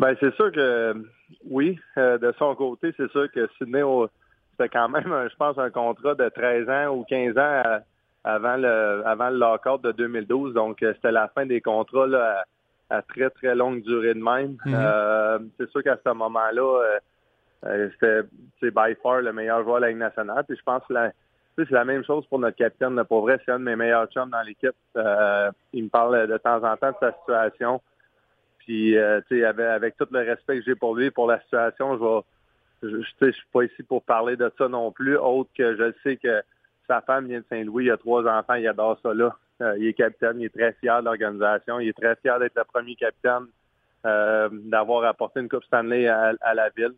Ben c'est sûr que oui, euh, de son côté, c'est sûr que Sydney c'était quand même, je pense, un contrat de 13 ans ou 15 ans avant le avant le lockout de 2012. Donc euh, c'était la fin des contrats là, à, très très longue durée de même. Mm-hmm. Euh, c'est sûr qu'à ce moment-là, c'était c'est by far le meilleur joueur de la Ligue nationale. Puis je pense que c'est la même chose pour notre capitaine. Pour vrai, c'est un de mes meilleurs chums dans l'équipe. il me parle de temps en temps de sa situation. Puis, euh, tu sais, avec, tout le respect que j'ai pour lui, pour la situation, je vais, je, je, suis pas ici pour parler de ça non plus, autre que je sais que sa femme vient de Saint-Louis, il a trois enfants, il adore ça là. il est capitaine, il est très fier de l'organisation, il est très fier d'être le premier capitaine, d'avoir apporté une Coupe Stanley à, la ville.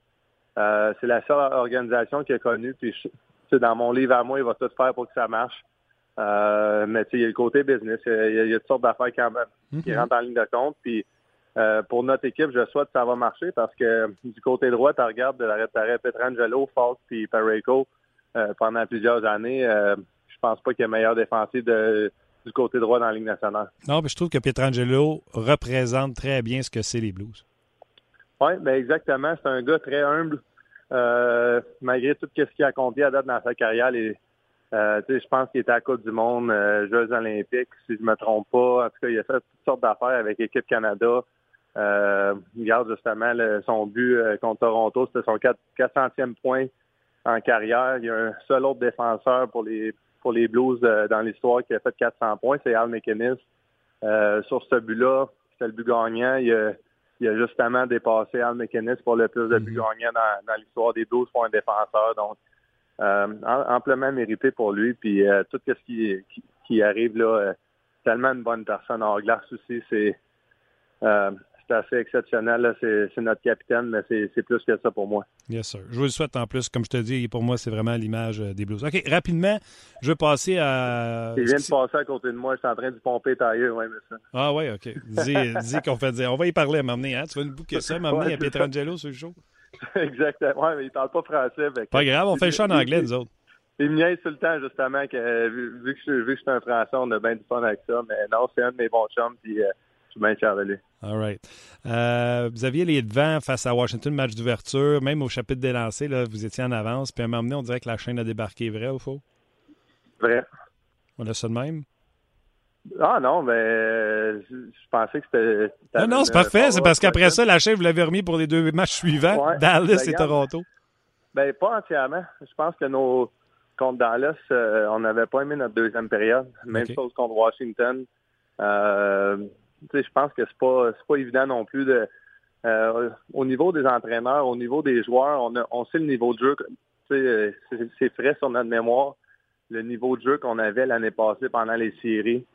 c'est la seule organisation qu'il a connue. Puis, dans mon livre à moi, il va tout faire pour que ça marche. mais il y a le côté business, il y a, toutes sortes d'affaires qui mm-hmm. rentrent en ligne de compte. Puis euh, pour notre équipe, je souhaite que ça va marcher parce que du côté droit, tu regardes de la Petrangelo, Falk puis Pareco euh, pendant plusieurs années. Euh, je pense pas qu'il y ait meilleur défensif du côté droit dans la Ligue nationale. Non, mais je trouve que Petrangelo représente très bien ce que c'est les Blues. Oui, ben exactement. C'est un gars très humble. malgré tout ce qu'il a accompli à date dans sa carrière, je pense qu'il était à la Coupe du Monde, Jeux olympiques, si je ne me trompe pas. En tout cas, il a fait toutes sortes d'affaires avec l'équipe Canada. Euh, regarde justement son but euh, contre Toronto, c'était son 400e point en carrière. Il y a un seul autre défenseur pour les pour les Blues euh, dans l'histoire qui a fait 400 points, c'est Al McInnes. Euh, sur ce but-là, c'était le but gagnant. Il a, il a, justement dépassé Al McInnes pour le plus de buts mm-hmm. gagnants dans, dans l'histoire des Blues pour un défenseur. Donc, amplement mérité pour lui. Puis tout ce qui, qui, qui arrive là, tellement une bonne personne en glace aussi. C'est c'est assez exceptionnel. C'est notre capitaine, mais c'est plus que ça pour moi. Yes, sir. Je vous le souhaite en plus. Comme je te dis, pour moi, c'est vraiment l'image euh, des Blues. OK, rapidement, je veux passer à. Il vient de passer à côté de moi. Je suis en train de pomper tailleur, oui, mais ça. Ah, oui, OK. Dis, dis qu'on fait dire. On va y parler à m'amener. Hein? Tu vas nous bouquer ça, m'amener à Pietrangelo sur le show. Exactement. Oui, mais il parle pas français. Pas grave, on fait le show en anglais, nous autres. Il me tout le temps, justement, que vu, que je, vu que je suis un Français, on a bien du fun avec ça. Mais non, c'est un de mes bons chums. Puis, euh, suis bien fier de lui. All right. Euh, vous aviez les devants face à Washington, match d'ouverture, même au chapitre des lancers, là, vous étiez en avance, puis à un moment donné, on dirait que la chaîne a débarqué. Vrai ou faux? Vrai. On a ça de même? Ah non, mais je pensais que c'était. Non, non, c'est parfait. C'est parce qu'après ça, la chaîne, vous l'avez remis pour les deux matchs suivants, Dallas ben, et Toronto. Ben, pas entièrement. Je pense que nos. Contre Dallas, euh, on n'avait pas aimé notre deuxième période. Même chose contre Washington. Euh, je pense que c'est pas pas évident non plus de euh, au niveau des entraîneurs, au niveau des joueurs, on, on sait le niveau de jeu. Euh, c'est frais sur notre mémoire, le niveau de jeu qu'on avait l'année passée pendant les séries.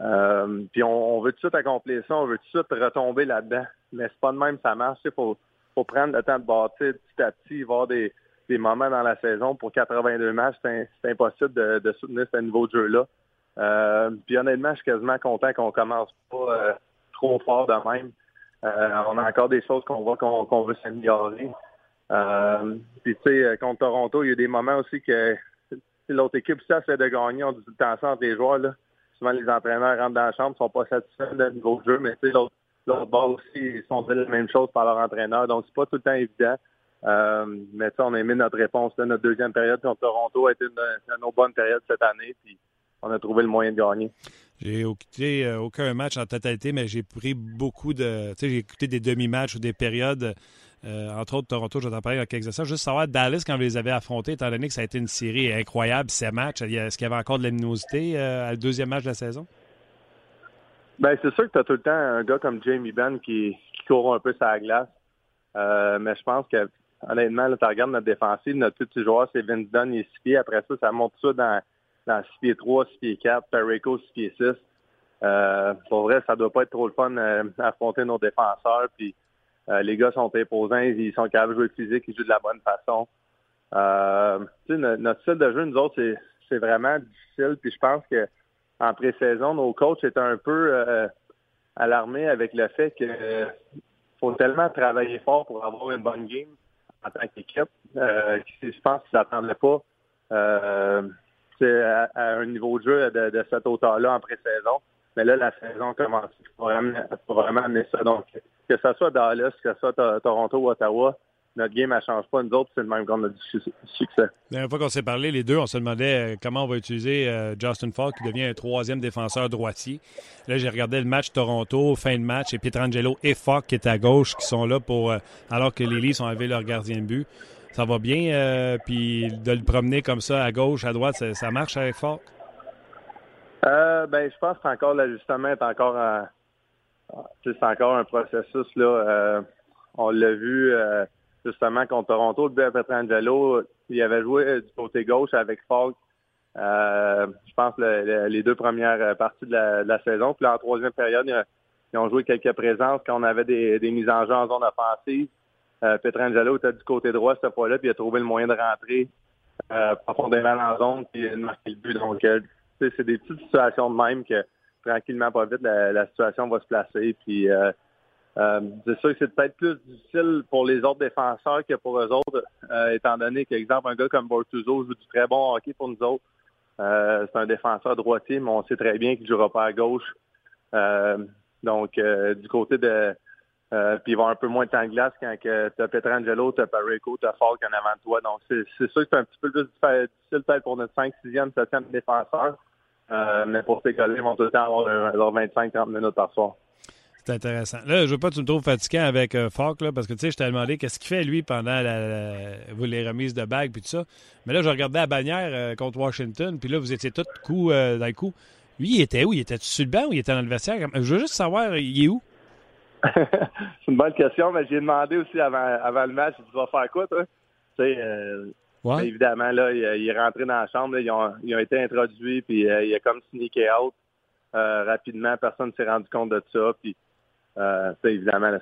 Euh, puis on, veut tout de suite accomplir ça, on veut tout de suite retomber là-dedans. Mais c'est pas de même, ça marche. Il faut, faut prendre le temps de bâtir petit à petit, voir des, des moments dans la saison. Pour 82 matchs, c'est impossible de, de soutenir ce niveau de jeu-là. Euh, puis honnêtement, je suis quasiment content qu'on commence pas euh, trop fort de même. Euh, on a encore des choses qu'on voit qu'on veut s'améliorer. puis tu sais, contre Toronto, il y a des moments aussi que l'autre équipe, ça fait de gagner, on dit tout temps les joueurs. Là. Souvent, les entraîneurs rentrent dans la chambre, sont pas satisfaits de niveau de jeu, mais tu sais, l'autre bord aussi, ils sont dit la même chose par leur entraîneur. Donc, c'est pas tout le temps évident. Euh, mais ça, on a aimé notre réponse. Là, notre deuxième période contre Toronto a été une, une, une bonne période cette année. Puis on a trouvé le moyen de gagner. J'ai écouté euh, aucun match en totalité, mais j'ai pris beaucoup de. Tu sais, j'ai écouté des demi-matchs ou des périodes. Euh, entre autres, Toronto, j'entends parler avec quelques Juste savoir, Dallas, quand vous les avez affrontés, étant donné que ça a été une série incroyable, ces matchs, est-ce qu'il y avait encore de l'animosité euh, à le deuxième match de la saison? Ben c'est sûr que tu as tout le temps un gars comme Jamie Benn qui, court un peu sa glace. mais je pense que, honnêtement, tu regardes notre défensive, notre petit joueur, c'est Vince Dunn, il est six Après ça, ça monte ça dans dans 6 pieds 3, 6 pieds 4, Perico 6 pieds 6. Euh, pour vrai, ça doit pas être trop le fun d'affronter euh, nos défenseurs. Puis euh, les gars sont imposants, ils sont capables de jouer physique, ils jouent de la bonne façon. Euh, notre style de jeu, nous autres, c'est vraiment difficile. Puis je pense que en pré-saison, nos coachs étaient un peu euh, alarmés avec le fait que faut tellement travailler fort pour avoir une bonne game en tant qu'équipe. je pense qu'ils n'attendaient pas à, un niveau de jeu de, cette hauteur-là en pré-saison. Mais là, la saison commence. Il faut vraiment, amener ça. Donc, que ce soit Dallas, que ce soit Toronto ou Ottawa, notre game ne change pas. Nous autres, c'est le même du succès. La dernière fois qu'on s'est parlé, les deux, on se demandait euh, comment on va utiliser euh, Justin Falk, qui devient un troisième défenseur droitier. Là, j'ai regardé le match Toronto, fin de match, et Pietrangelo et Falk qui est à gauche, qui sont là pour, euh, alors que les Leafs ont enlevé leur gardien de but ça va bien. Euh, puis de le promener comme ça à gauche, à droite, ça, marche avec Falk? Euh, ben, je pense que encore l'ajustement est encore un, c'est encore un processus là. Euh, on l'a vu justement contre Toronto, le but à il avait joué du côté gauche avec Falk je pense les deux premières parties de la, saison. Puis en troisième période, ils ont joué quelques présences quand on avait des, mises en jeu en zone offensive. Euh, Petrangelo était du côté droit cette fois-là, puis il a trouvé le moyen de rentrer profondément dans zone puis de marquer le but. Donc, c'est des petites situations de même que tranquillement, pas vite, la, situation va se placer. Puis euh, euh, c'est sûr que c'est peut-être plus difficile pour les autres défenseurs que pour eux autres, euh, étant donné qu'exemple, un gars comme Bortuzzo joue du très bon hockey pour nous autres. c'est un défenseur droitier, mais on sait très bien qu'il ne jouera pas à gauche. donc, du côté de... puis il va un peu moins de temps de glace quand tu as Petrangelo, tu as Parico, tu as Falk en avant de toi. Donc, c'est sûr que c'est un petit peu plus difficile peut-être pour notre 5, 6e, 7e défenseur. Euh, mais pour ces gars ils vont tout le temps avoir leurs 25-30 minutes par soir. C'est intéressant. Là, je veux pas que tu me trouves fatiguant avec euh, Falk, là, parce que tu sais, je t'ai demandé qu'est-ce qu'il fait lui pendant les remises de bagues puis tout ça. Mais là, je regardais la bannière euh, contre Washington, puis là, vous étiez tous coup le coup. Lui, il était où? Il était sur le banc ou il était dans le? Je veux juste savoir, il est où? C'est une bonne question, mais j'ai demandé aussi avant, avant le match, tu vas faire quoi, toi? Tu sais, évidemment, là, il, est rentré dans la chambre. ils, ont, été introduits, puis euh, il a comme sneaké out euh, rapidement. Personne ne s'est rendu compte de ça. Puis, euh, évidemment,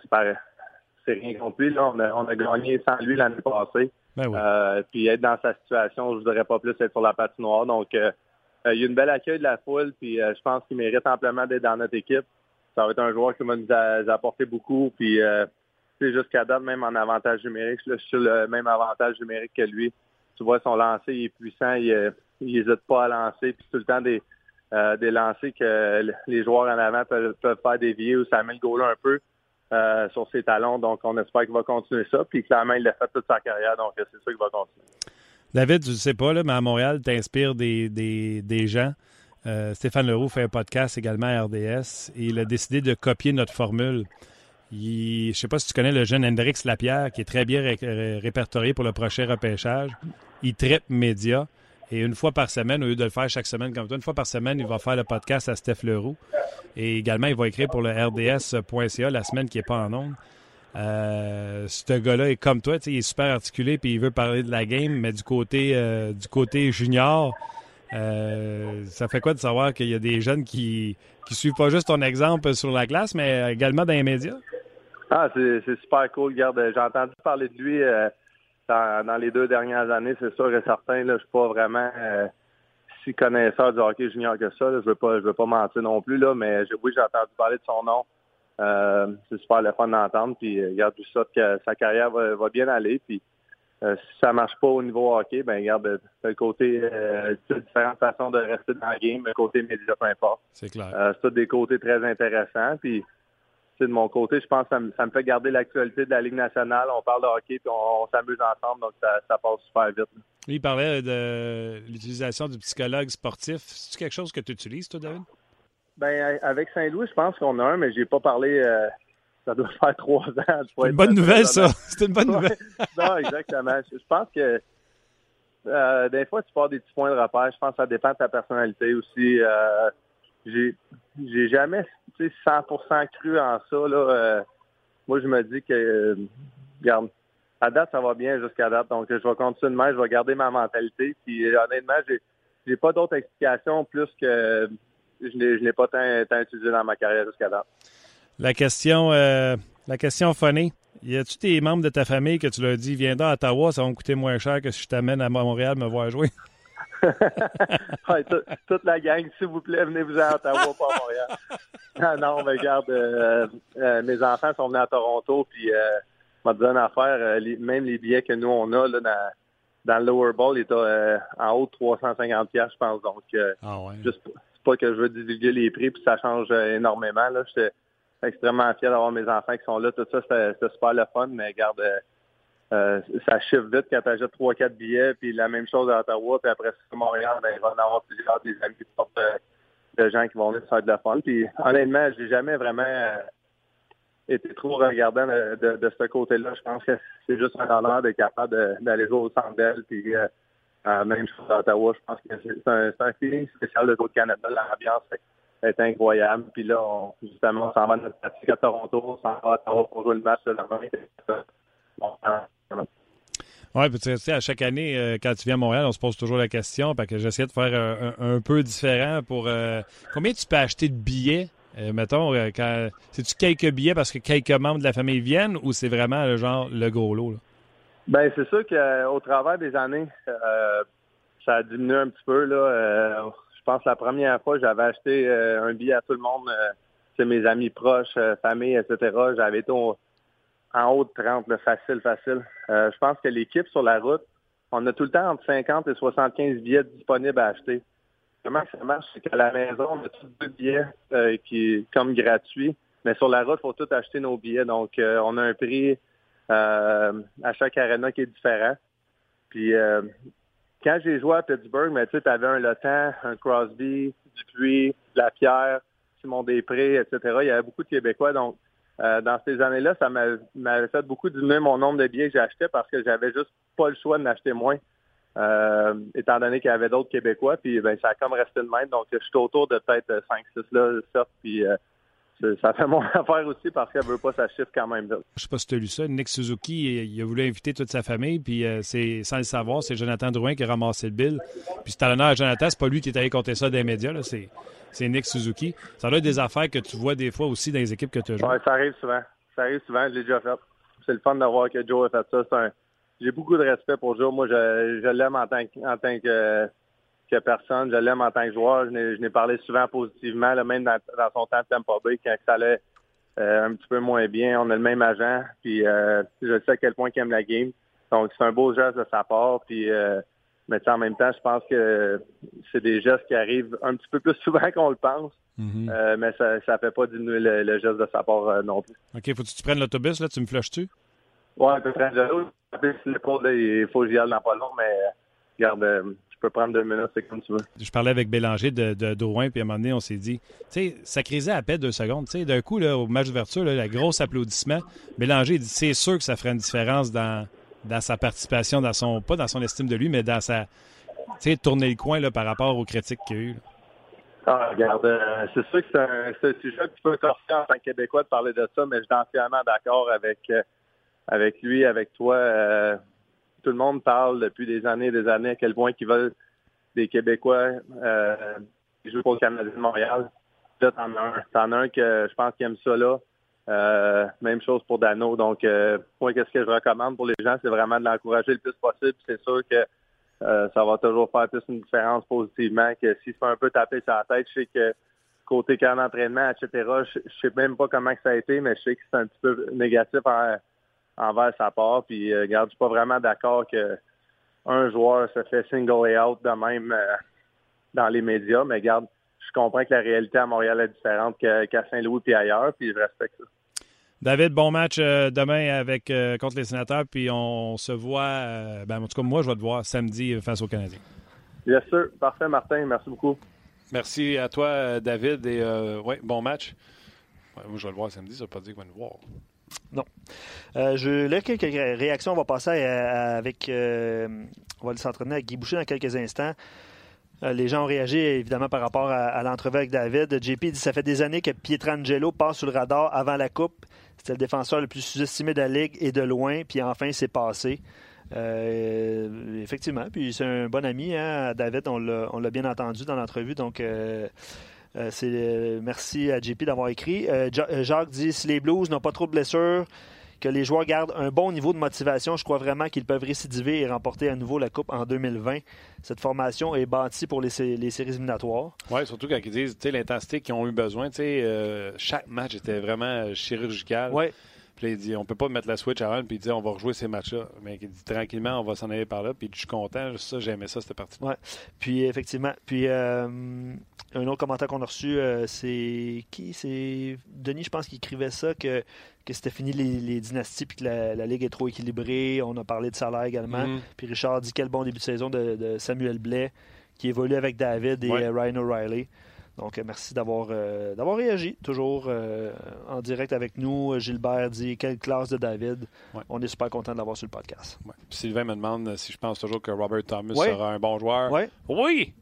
c'est rien compris. Là, on, a, gagné sans lui l'année passée. Ben euh, puis être dans sa situation, je ne voudrais pas plus être sur la patinoire. Donc, il y a une belle accueil de la foule, puis je pense qu'il mérite amplement d'être dans notre équipe. Ça va être un joueur qui va nous apporter beaucoup. Puis, jusqu'à date, même en avantage numérique, je suis sur le même avantage numérique que lui tu vois, son lancer il est puissant, il n'hésite euh, pas à lancer, puis tout le temps des, euh, des lancers que les joueurs en avant peuvent, faire dévier ou ça met le goal un peu euh, sur ses talons. Donc, on espère qu'il va continuer ça. Puis clairement, il l'a fait toute sa carrière, donc c'est sûr qu'il va continuer. David, tu ne sais pas, là, mais à Montréal, tu inspires des, des, des gens. Stéphane Leroux fait un podcast également à RDS il a décidé de copier notre formule. Je ne sais pas si tu connais le jeune Hendrix Lapierre, qui est très bien répertorié pour le prochain repêchage. Il traite média. Et une fois par semaine, au lieu de le faire chaque semaine comme toi, une fois par semaine, il va faire le podcast à Steph Leroux. Et également, il va écrire pour le RDS.ca la semaine qui n'est pas en ondes. Euh, ce gars-là est comme toi, il est super articulé puis il veut parler de la game, mais du côté euh, du côté junior, euh, ça fait quoi de savoir qu'il y a des jeunes qui qui suivent pas juste ton exemple sur la glace, mais également dans les médias? Ah, c'est super cool. Regarde, j'ai entendu parler de lui euh, dans, les deux dernières années, c'est sûr et certain. Là, je suis pas vraiment euh, si connaisseur du hockey junior que ça. Je veux pas, je veux pas mentir non plus là, mais oui, j'ai entendu parler de son nom. Euh, c'est super le fun d'entendre. Puis regarde tout ça que sa carrière va, bien aller. Puis si ça marche pas au niveau hockey, ben regarde le côté euh, différentes façons de rester dans le game, le côté média, peu importe. C'est clair. c'est des côtés très intéressants. Puis de mon côté, je pense que ça me, fait garder l'actualité de la Ligue nationale. On parle de hockey puis on, s'amuse ensemble, donc ça, passe super vite. il parlait de l'utilisation du psychologue sportif. C'est quelque chose que tu utilises, toi, David? Ben, avec Saint-Louis, je pense qu'on a un, mais j'ai pas parlé. Euh, ça doit faire trois ans. C'est une bonne nouvelle, ça. C'est une bonne nouvelle. non, exactement. Je pense que euh, des fois, tu pars des petits points de repère. Je pense que ça dépend de ta personnalité aussi. Euh, j'ai j'ai jamais 100% cru en ça. Là. Euh, moi, je me dis que, regarde, à date, ça va bien jusqu'à date. Donc, je vais continuer je vais garder ma mentalité. Puis, honnêtement, j'ai, j'ai pas d'autres explications plus que je n'ai, je n'ai pas tant, tant, utilisé dans ma carrière jusqu'à date. La question, euh, la question phonée. Y a-tu des membres de ta famille que tu leur dis, viens dans Ottawa, ça va me coûter moins cher que si je t'amène à Montréal me voir jouer? toute la gang, s'il vous plaît, venez-vous à Ottawa, pas à Montréal. Ah non, mais regarde, euh, euh, mes enfants sont venus à Toronto, puis euh, m'a dit une affaire, euh, même les billets que nous, on a là, dans, dans le lower ball, ils étaient en haut de 350 je pense. Donc, ah ouais. juste pas que je veux divulguer les prix, puis ça change énormément. Là, extrêmement fier d'avoir mes enfants qui sont là. Tout ça, c'était super le fun, mais regarde, euh, ça chiffre vite quand tu achètes 3-4 billets, puis la même chose à Ottawa, puis après à Montréal, ben, il va y en avoir plusieurs des amis de, gens qui vont venir faire de la fun. Puis honnêtement, j'ai jamais vraiment euh, été trop regardant de, ce côté-là. Je pense que c'est juste un honneur d'être capable d'aller jouer au centre d'elle, puis euh, même chose à Ottawa, je pense que c'est un, un, feeling spécial de Canada. L'ambiance est, incroyable. Puis là, on, justement, on s'en va à notre pratique à Toronto, on s'en va à Ottawa pour jouer le match de la main. Oui, puis tu sais, à chaque année, euh, quand tu viens à Montréal, on se pose toujours la question, parce que j'essaie de faire un, peu différent pour... Euh, combien tu peux acheter de billets, euh, mettons, quand... C'est-tu quelques billets parce que quelques membres de la famille viennent, ou c'est vraiment le genre le gros lot? Là? Ben c'est sûr qu'au travers des années, ça a diminué un petit peu. Là. Je pense la première fois, j'avais acheté un billet à tout le monde, c'est mes amis proches, famille, etc. J'avais été en haut de 30, facile, facile. Euh, je pense que l'équipe sur la route, on a tout le temps entre 50 et 75 billets disponibles à acheter. Comment ça marche? C'est qu'à la maison, on a tous deux billets euh, qui comme gratuits, mais sur la route, il faut tout acheter nos billets. Donc, euh, on a un prix à chaque arena qui est différent. Puis, quand j'ai joué à Pittsburgh, mais tu avais un Lotan, un Crosby, Dupuis, Lapierre, Simon Després, etc. Il y avait beaucoup de Québécois. Donc, euh, dans ces années-là, ça m'avait fait beaucoup diminuer mon nombre de billets que j'achetais parce que j'avais juste pas le choix de m'acheter moins, euh, étant donné qu'il y avait d'autres Québécois. Puis ben, ça a comme resté de même. Donc, je suis autour de peut-être 5-6 là, ça, puis euh, ça fait mon affaire aussi parce qu'elle veut pas sa chiffre quand même. Là. Je sais pas si tu as lu ça. Nick Suzuki, il a voulu inviter toute sa famille, puis c'est sans le savoir, c'est Jonathan Drouin qui a ramassé le bill. Puis c'est à l'honneur à Jonathan, c'est pas lui qui est allé compter ça des médias. Là, c'est c'est Nick Suzuki. Ça doit être des affaires que tu vois des fois aussi dans les équipes que tu. Oui, ça arrive souvent. Ça arrive souvent, je l'ai déjà fait. C'est le fun de voir que Joe a fait ça. J'ai beaucoup de respect pour Joe. Moi, je, l'aime en tant que, en tant que, personne. Je l'aime en tant que joueur. Je n'ai parlé souvent positivement, même dans, son temps de Tampa Bay, quand ça allait euh, un petit peu moins bien. On a le même agent. Puis euh, je sais à quel point il aime la game. Donc, c'est un beau geste de sa part. Puis euh, mais en même temps, je pense que c'est des gestes qui arrivent un petit peu plus souvent qu'on le pense. Mhm. Euh, mais ça ne fait pas diminuer le, geste de sa part euh, non plus. OK, faut que tu prennes l'autobus, là? Tu me flushes-tu? Oui, peu près il faut que j'y aille dans pas long, mais regarde, euh, je peux prendre deux minutes, c'est comme tu veux. Je parlais avec Bélanger de, de Drouin, puis à un moment donné, on s'est dit, tu sais, ça crisait à peine deux secondes. Tu sais, d'un coup, là, au match d'ouverture, le gros applaudissement, Bélanger dit, c'est sûr que ça ferait une différence dans dans sa participation, dans son pas dans son estime de lui, mais dans sa tu sais, tourner le coin là, par rapport aux critiques qu'il y a eu. Ah, regarde, euh, c'est sûr que c'est un, un, sujet qui peut corsé en tant que Québécois de parler de ça, mais je suis entièrement d'accord avec, euh, avec lui, avec toi. Euh, tout le monde parle depuis des années et des années à quel point ils veulent des Québécois qui jouent pour le Canadien de Montréal. Là, t'en as un. T'en as un que je pense qu'il aime ça là. Euh, même chose pour Dano. Donc, euh, moi, qu'est-ce que je recommande pour les gens, c'est vraiment de l'encourager le plus possible. C'est sûr que euh, ça va toujours faire plus une différence positivement que s'il se fait un peu taper sur la tête. Je sais que côté camp d'entraînement, etc., je, ne sais même pas comment que ça a été, mais je sais que c'est un petit peu négatif envers sa part. Puis, regarde, je suis pas vraiment d'accord que un joueur se fait single et out de même dans les médias, mais regarde, je comprends que la réalité à Montréal est différente qu'à Saint-Louis et ailleurs, puis je respecte ça. David, bon match euh, demain avec euh, contre les sénateurs, puis on se voit, euh, ben, en tout cas, moi, je vais te voir samedi face aux Canadiens. Bien sûr. Parfait, Martin. Merci beaucoup. Merci à toi, David, et ouais, bon match. moi, je vais le voir samedi, ça ne veut pas dire qu'on va le voir. Non. je là, quelques réactions. On va passer avec. on va s'entraîner avec Guy Boucher dans quelques instants. Euh, les gens ont réagi évidemment par rapport à, l'entrevue avec David. JP dit ça fait des années que Pietrangelo passe sous le radar avant la Coupe. C'était le défenseur le plus sous-estimé de la Ligue et de loin. Puis enfin, c'est passé. Euh, effectivement. Puis c'est un bon ami, hein, David. On l'a bien entendu dans l'entrevue. Donc. Euh, c'est merci à JP d'avoir écrit. Jacques dit si les Blues n'ont pas trop de blessures, que les joueurs gardent un bon niveau de motivation. Je crois vraiment qu'ils peuvent récidiver et remporter à nouveau la Coupe en 2020. Cette formation est bâtie pour les, les séries éliminatoires. Oui, surtout quand ils disent l'intensité qu'ils ont eu besoin. Euh, chaque match était vraiment euh, chirurgical. Oui. Puis il dit on peut pas mettre la switch avant puis il dit on va rejouer ces matchs-là. Mais il dit tranquillement, on va s'en aller par là. Puis je suis content. Ça, j'aimais ça, cette partie. Oui. Puis effectivement. Puis euh, un autre commentaire qu'on a reçu, euh, c'est qui? C'est Denis, je pense, qui écrivait ça que, que c'était fini les, dynasties puis que la, ligue est trop équilibrée. On a parlé de salaire également. Mm-hmm. Puis Richard dit quel bon début de saison de, Samuel Blais qui évolue avec David et Ryan O'Reilly. Donc, euh, merci d'avoir euh, d'avoir réagi. Toujours euh, en direct avec nous. Gilbert dit quelle classe de David. On est super content de l'avoir sur le podcast. Sylvain me demande si je pense toujours que Robert Thomas sera un bon joueur. Oui.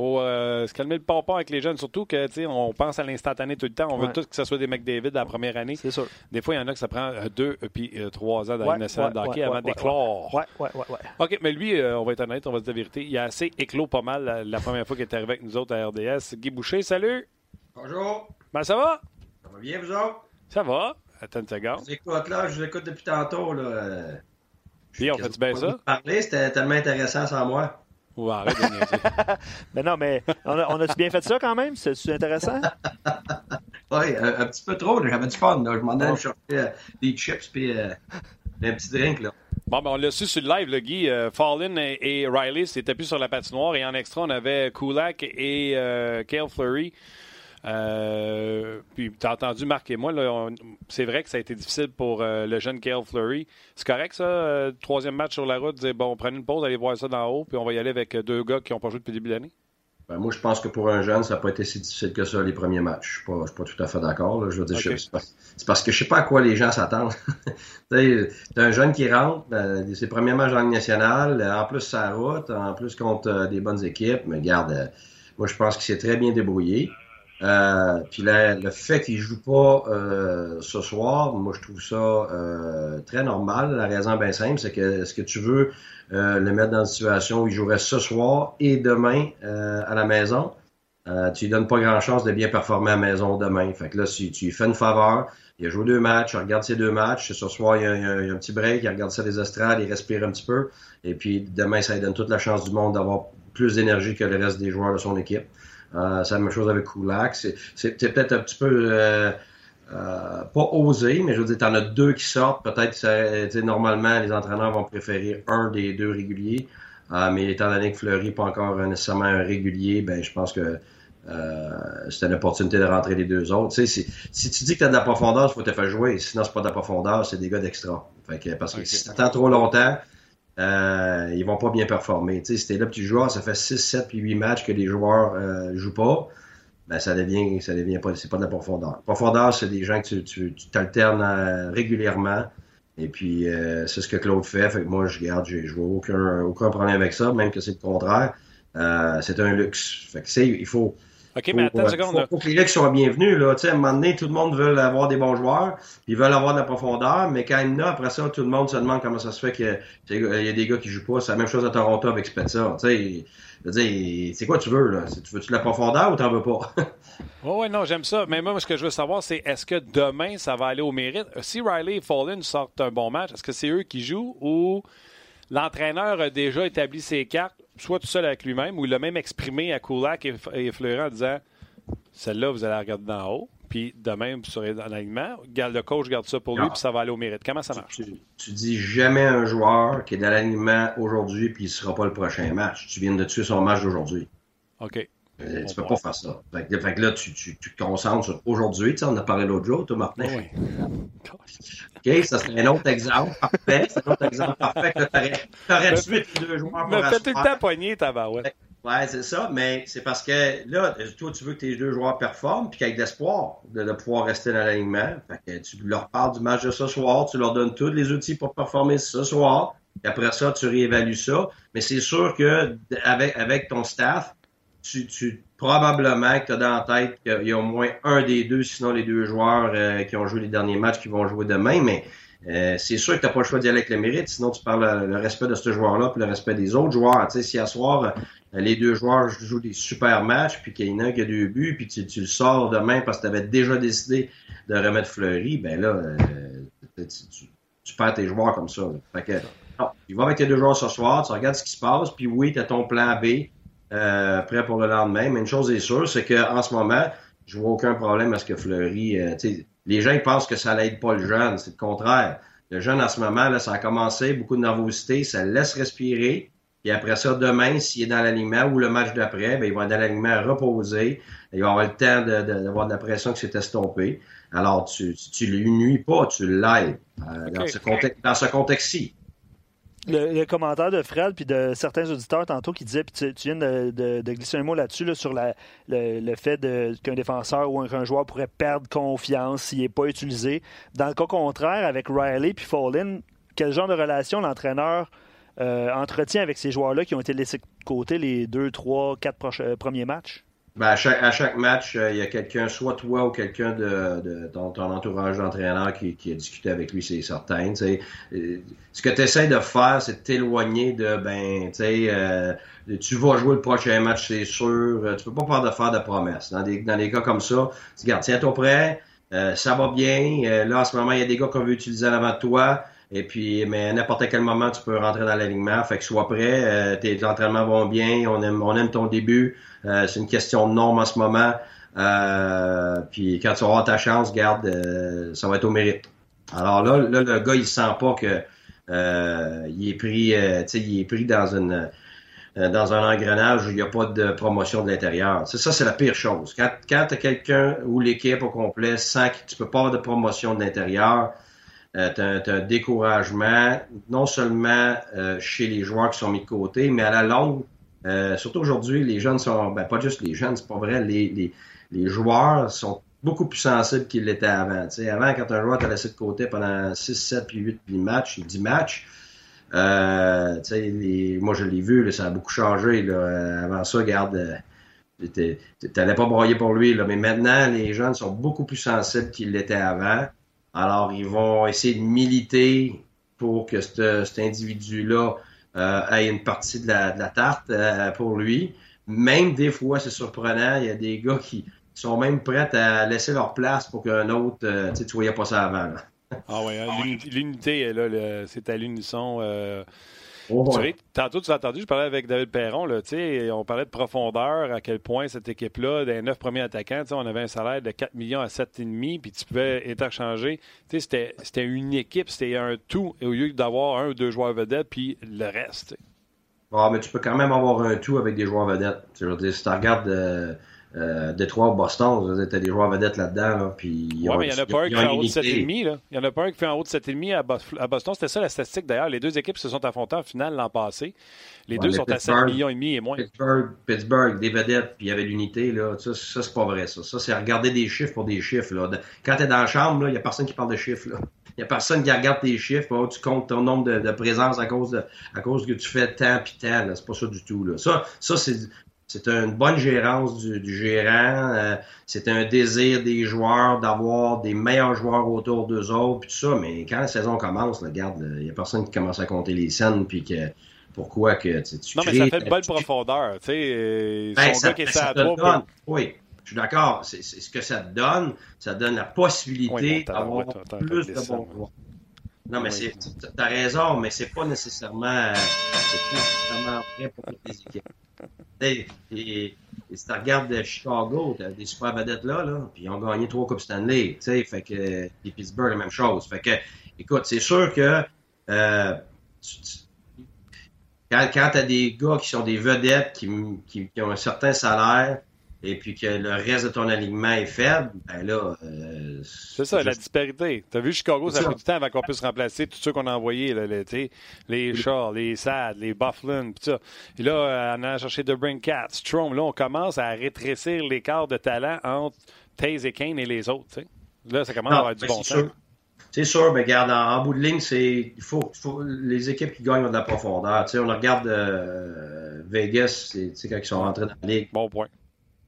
Faut euh, se calmer le pompon avec les jeunes, surtout que on pense à l'instantané tout le temps. On veut tous que ce soit des McDavid la première année. C'est sûr. Des fois, il y en a que ça prend deux puis trois ans dans ouais, ouais, avant d'éclore. Ouais, ouais, ouais, OK, mais lui, on va être honnête, on va se dire la vérité. Il a assez éclos pas mal la, première fois qu'il est arrivé avec nous autres à RDS. Guy Boucher, salut! Bonjour! Ben, ça va? Ça va bien, vous autres? Ça va. Attends une seconde. Je vous écoute là, je vous écoute depuis tantôt. Là. Puis on fait-tu bien ça? Parler, c'était tellement intéressant sans moi. Ouais, arrête de Mais non, mais on a-tu bien fait ça quand même? C'est intéressant? oui, un, petit peu trop. J'avais du fun. Là. Je m'en allais chercher euh, des chips puis euh, un petit drink. Là. Bon, ben on l'a su sur le live, le Guy. Euh, Fallin et, Riley s'étaient plus sur la patinoire. Et en extra, on avait Kulak et Kale Fleury. Euh, puis tu as entendu Marc et moi, c'est vrai que ça a été difficile pour euh, le jeune Kale Fleury. C'est correct ça, euh, troisième match sur la route, dire bon, prenez une pause, allez voir ça d'en haut, puis on va y aller avec deux gars qui n'ont pas joué depuis le début de l'année? Ben, moi, je pense que pour un jeune, ça n'a pas été si difficile que ça les premiers matchs. Je ne suis, pas tout à fait d'accord. Je veux dire, c'est parce, que je ne sais pas à quoi les gens s'attendent. tu un jeune qui rentre, ben, ses premiers matchs en Ligue nationale, en plus sa route, en plus contre des bonnes équipes, mais garde, moi je pense qu'il s'est très bien débrouillé. Euh, puis le fait qu'il joue pas euh, ce soir, moi je trouve ça euh, très normal. La raison bien simple, c'est que est-ce que tu veux le mettre dans une situation où il jouerait ce soir et demain à la maison, tu lui donnes pas grand chance de bien performer à la maison demain. Fait que là, si tu lui fais une faveur, il a joué deux matchs, il regarde ses deux matchs, ce soir il y a, un petit break, il regarde ça des estrades, il respire un petit peu, et puis demain ça lui donne toute la chance du monde d'avoir plus d'énergie que le reste des joueurs de son équipe. Euh, c'est la même chose avec Kulak. C'est peut-être un petit peu euh, euh, pas osé, mais je veux dire, tu en as deux qui sortent. Peut-être normalement, les entraîneurs vont préférer un des deux réguliers. mais étant donné que Fleury n'est pas encore nécessairement un régulier, ben je pense que c'était une opportunité de rentrer les deux autres. Si, si, tu dis que tu as de la profondeur, il faut te faire jouer. Sinon, c'est pas de la profondeur, c'est des gars d'extra. Parce que si tu attends trop longtemps, euh, ils vont pas bien performer. Tu sais, si là petit joueur, ça fait 6, 7 puis 8 matchs que les joueurs euh, jouent pas, ben ça devient, ça devient pas, c'est pas de la profondeur. Profondeur, c'est des gens que tu, tu, t'alternes euh, régulièrement. Et puis, euh, c'est ce que Claude fait. Fait que moi, je garde, je vois aucun, aucun problème avec ça, même que c'est le contraire. c'est un luxe. Fait que, il faut, OK, mais attends une seconde. Faut, que les gars soient bienvenus. Là. à un moment donné, tout le monde veut avoir des bons joueurs, ils veulent avoir de la profondeur, mais quand il y en a, après ça, tout le monde se demande comment ça se fait qu'il y, a des gars qui jouent pas. C'est la même chose à Toronto avec Spezza. C'est quoi tu veux? là? Tu veux-tu de la profondeur ou t'en veux pas? oui, oui, non, j'aime ça. Mais moi, ce que je veux savoir, c'est est-ce que demain, ça va aller au mérite? Si Riley et Fallen sortent un bon match, est-ce que c'est eux qui jouent ou l'entraîneur a déjà établi ses cartes? soit tout seul avec lui-même, ou il l'a même exprimé à Kulak et, et Fleury en disant celle-là, vous allez la regarder d'en haut, puis demain, vous serez dans l'alignement. Le coach garde ça pour lui, puis ça va aller au mérite. Comment ça marche? Tu, dis jamais un joueur qui est dans l'alignement aujourd'hui, puis il ne sera pas le prochain match. Tu viens de tuer son match d'aujourd'hui. OK. Euh, tu peux pas faire ça. Fait que, là, tu, tu, tu, te concentres sur aujourd'hui. Tu sais, on a parlé l'autre jour, toi, Martin. Oui. OK, ça serait un autre exemple parfait. C'est un autre exemple parfait que tu aurais tué deux joueurs pour Me fait tout le temps poigner, ta ouais. Ouais, c'est ça, mais c'est parce que là, toi, tu veux que tes deux joueurs performent, puis qu'avec l'espoir de, de, pouvoir rester dans l'alignement. Fait que tu leur parles du match de ce soir, tu leur donnes tous les outils pour performer ce soir, et après ça, tu réévalues ça. Mais c'est sûr que avec, avec ton staff, tu, tu probablement que tu as dans la tête qu'il y a au moins un des deux, sinon les deux joueurs euh, qui ont joué les derniers matchs qui vont jouer demain, mais euh, c'est sûr que tu n'as pas le choix d'y aller avec le mérite, sinon tu parles le respect de ce joueur-là puis le respect des autres joueurs. Tu sais, si à soir, euh, les deux joueurs jouent des super matchs, puis qu'il y en a un qui a deux buts, puis tu, tu le sors demain parce que tu avais déjà décidé de remettre Fleury, ben là, tu, tu, perds tes joueurs comme ça. Fait que, non, tu vas avec tes deux joueurs ce soir, tu regardes ce qui se passe, puis oui, tu as ton plan B euh, prêt pour le lendemain. Mais une chose est sûre, c'est qu'en ce moment, je vois aucun problème à ce que Fleury. Euh, les gens ils pensent que ça n'aide pas le jeune. C'est le contraire. Le jeune, en ce moment, là, ça a commencé, beaucoup de nervosité, ça le laisse respirer. Et après ça, demain, s'il est dans l'alignement ou le match d'après, ben, il va être dans l'alignement reposé. Il va avoir le temps d'avoir de, de, la pression qui s'est estompée. Alors, tu ne lui nuis pas, tu l'aides euh, dans ce contexte-ci. Le, commentaire de Fred puis de certains auditeurs tantôt qui disaient, puis tu, viens de, glisser un mot là-dessus sur le, fait qu'un défenseur ou un, joueur pourrait perdre confiance s'il n'est pas utilisé. Dans le cas contraire, avec Riley puis Fallin, quel genre de relation l'entraîneur entretient avec ces joueurs-là qui ont été laissés de côté les deux, trois, quatre premiers matchs? Ben, à, chaque, à, chaque, match, il y a quelqu'un, soit toi ou quelqu'un de, de, ton, entourage d'entraîneur qui, qui, a discuté avec lui, c'est certain. ce que tu essaies de faire, c'est de t'éloigner de ben, tu sais, tu vas jouer le prochain match, c'est sûr. Tu peux pas faire de faire de promesses. Dans des, dans des cas comme ça, tu gardes, tiens-toi prêt, euh, ça va bien. Euh, là, en ce moment, il y a des gars qu'on veut utiliser avant de toi. Et puis, mais à n'importe quel moment, tu peux rentrer dans l'alignement. Fait que sois prêt. Euh, tes entraînements vont bien. On aime, on aime ton début. C'est une question de norme en ce moment. puis quand tu auras ta chance, garde, ça va être au mérite. Alors là, là, le gars, il sent pas que il est pris, sais, il est pris dans une euh, dans un engrenage où il n'y a pas de promotion de l'intérieur. C'est ça, c'est la pire chose. Quand, quand tu as quelqu'un ou l'équipe au complet sent que tu peux pas avoir de promotion de l'intérieur, euh, tu as, un découragement, non seulement euh, chez les joueurs qui sont mis de côté, mais à la longue, euh, surtout aujourd'hui, les jeunes sont, ben, pas juste les jeunes, c'est pas vrai, les, les, les, joueurs sont beaucoup plus sensibles qu'ils l'étaient avant. sais, avant, quand un joueur t'a laissé de côté pendant 6, 7, puis 8 puis matchs, 10 matchs, euh, les, moi, je l'ai vu, là, ça a beaucoup changé. Là. Avant ça, regarde, euh, t'allais pas broyer pour lui. Là. Mais maintenant, les jeunes sont beaucoup plus sensibles qu'ils l'étaient avant. Alors, ils vont essayer de militer pour que cet individu-là euh, ait une partie de la, de la tarte euh, pour lui. Même des fois, c'est surprenant, il y a des gars qui sont même prêts à laisser leur place pour qu'un autre, euh, tu voyais pas ça avant. Là. Ah oui, hein, l'unité, là, c'est à l'unisson. Oh, tantôt, tu as entendu, je parlais avec David Perron, là, on parlait de profondeur, à quel point cette équipe-là, des neuf premiers attaquants, on avait un salaire de 4 millions à 7,5, puis tu pouvais interchanger. C'était une équipe, c'était un tout, au lieu d'avoir un ou deux joueurs vedettes, puis le reste. Ah, mais tu peux quand même avoir un tout avec des joueurs vedettes. Je veux dire, si tu regardes... Euh, euh, Détroit Boston, t'as des joueurs vedettes là-dedans. Là, puis ouais, mais il y en a pas un qui fait en haut de 7,5. Il y en a pas un qui fait en haut de 7,5 à, Boston. C'était ça la statistique d'ailleurs. Les deux équipes se sont affrontées en finale l'an passé. Les deux sont à 7 millions et demi et moins. Pittsburgh, Pittsburgh, des vedettes, puis il y avait l'unité. Là. Ça, ça c'est pas vrai. Ça, ça c'est regarder des chiffres pour des chiffres. Là. Quand t'es dans la chambre, il n'y a personne qui parle de chiffres. Là. Il n'y a personne qui regarde tes chiffres. tu comptes ton nombre de, de présences à cause, de, à cause que tu fais tant puis tant. C'est pas ça du tout. Là. Ça, ça c'est c'est une bonne gérance du, gérant. Euh, c'est un désir des joueurs d'avoir des meilleurs joueurs autour d'eux autres, puis tout ça. Mais quand la saison commence, regarde, il n'y a personne qui commence à compter les scènes, puis que pourquoi que tu, Non, mais ça fait de bonne profondeur. Tu sais, euh, ben, ça, qui ça donne, Oui, je suis d'accord. C'est ce que ça te donne. Ça donne la possibilité d'avoir plus de bons joueurs. Non, mais c'est, t'as raison, mais c'est pas nécessairement, pas nécessairement vrai pour toutes les équipes. Et, si tu regardes Chicago, tu as des super vedettes là, là, puis ils ont gagné trois Coupes Stanley, fait que, Pittsburgh, la même chose. Fait que, écoute, c'est sûr que, euh, quand, quand tu as des gars qui sont des vedettes, qui, qui ont un certain salaire, et puis que le reste de ton alignement est faible, ben là. Euh, c'est ça, la disparité. Tu as vu Chicago, ça, fait du temps avant qu'on puisse remplacer tous ceux qu'on a envoyés, là, les, les Shaw, les Sad, les Bufflin, puis ça. Et là, euh, on a cherché de Cat, Strom. Là, on commence à rétrécir l'écart de talent entre Taze et Kane et les autres. Là, ça commence à avoir du bon sens. C'est sûr, mais regarde, en, bout de ligne, c'est il faut, faut, les équipes qui gagnent ont de la profondeur. Tu sais, on regarde euh, Vegas, c'est quand ils sont rentrés dans la ligue. Bon point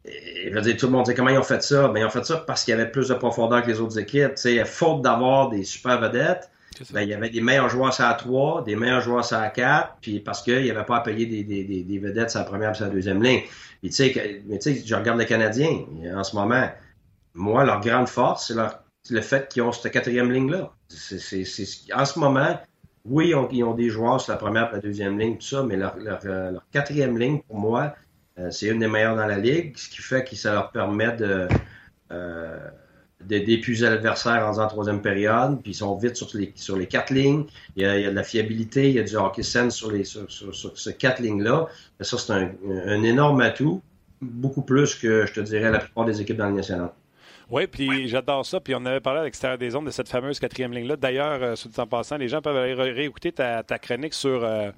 je veux dire, tout le monde dit comment ils ont fait ça? Mais ben, ils ont fait ça parce qu'il y avait plus de profondeur que les autres équipes. sais, faute d'avoir des super vedettes, ben, il y avait des meilleurs joueurs à 3, des meilleurs joueurs à 4, puis parce qu'il n'y avait pas à payer des, des, des, des vedettes sur la première et sur la deuxième ligne. Puis, tu sais, mais tu sais, je regarde les Canadiens en ce moment. Moi, leur grande force, c'est le fait qu'ils ont cette quatrième ligne-là. En ce moment, oui, ils ont, ils ont, des joueurs sur la première et la deuxième ligne, tout ça, mais leur, leur, leur quatrième ligne, pour moi, euh, c'est une des meilleures dans la ligue, ce qui fait que ça leur permet de euh, d'épuiser l'adversaire en troisième période, puis ils sont vite sur les, sur les quatre lignes. Il y, a, il y a de la fiabilité, il y a du hockey sense sur, les, sur, sur, ces quatre lignes-là. Ça, c'est un, un, énorme atout, beaucoup plus que, je te dirais, la plupart des équipes dans le national. Oui, puis j'adore ça. Puis on avait parlé à l'extérieur des zones de cette fameuse quatrième ligne-là. D'ailleurs, euh, en passant, les gens peuvent aller réécouter ta, ta chronique sur euh, euh,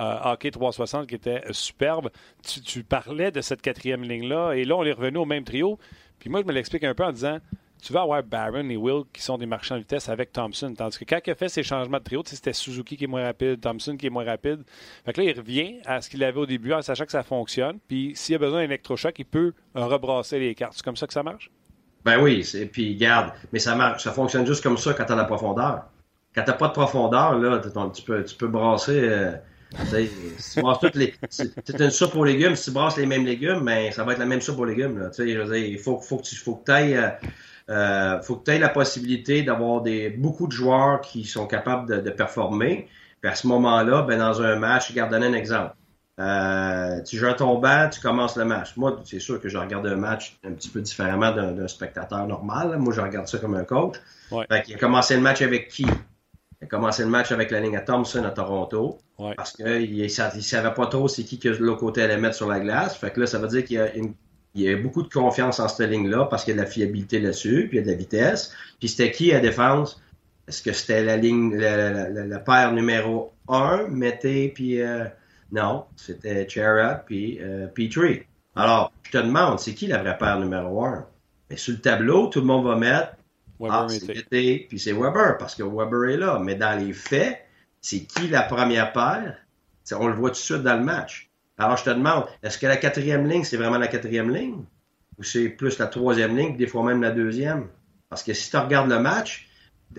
Hockey 360 qui était superbe. Tu, parlais de cette quatrième ligne-là, et là, on est revenu au même trio. Puis moi, je me l'explique un peu en disant tu vas avoir Barron et Will qui sont des marchands de vitesse avec Thompson. Tandis que quand il a fait ses changements de trio, c'était Suzuki qui est moins rapide, Thompson qui est moins rapide. Fait que là, il revient à ce qu'il avait au début en sachant que ça fonctionne. Puis s'il a besoin d'un électrochoc, il peut rebrasser les cartes. C'est comme ça que ça marche? Ben oui, puis garde, mais ça marche, ça fonctionne juste comme ça quand tu as la profondeur. Quand tu pas de profondeur, là, tu peux, tu peux brasser. Euh, si tu brasses toutes les. C'est une soupe aux légumes, si tu brasses les mêmes légumes, ben, ça va être la même soupe aux légumes. Là. Je veux dire, il faut, faut que tu faut que ailles, euh, euh, faut que aies la possibilité d'avoir des beaucoup de joueurs qui sont capables de, de performer. Puis à ce moment-là, ben, dans un match, je un exemple. Euh, tu joues à ton banc, tu commences le match. Moi, c'est sûr que je regarde un match un petit peu différemment d'un spectateur normal. Moi, je regarde ça comme un coach. Ouais. il a commencé le match avec qui? Il a commencé le match avec la ligne à Thompson à Toronto. Parce qu'il ne savait pas trop c'est qui que l'autre côté allait mettre sur la glace. Fait que là, ça veut dire qu'il y a il y a beaucoup de confiance en cette ligne-là parce qu'il y a de la fiabilité là-dessus, puis il y a de la vitesse. Puis c'était qui à défense? Est-ce que c'était la ligne, la, paire numéro 1, Mété, puis euh, non, c'était Chera puis euh, Petrie. Alors, je te demande, c'est qui la vraie paire numéro un? Mais sur le tableau, tout le monde va mettre Weber ah, c'est puis c'est Weber, parce que Weber est là. Mais dans les faits, c'est qui la première paire? on le voit tout de suite dans le match. Alors, je te demande, est-ce que la quatrième ligne, c'est vraiment la quatrième ligne? Ou c'est plus la troisième ligne, des fois même la deuxième? Parce que si tu regardes le match,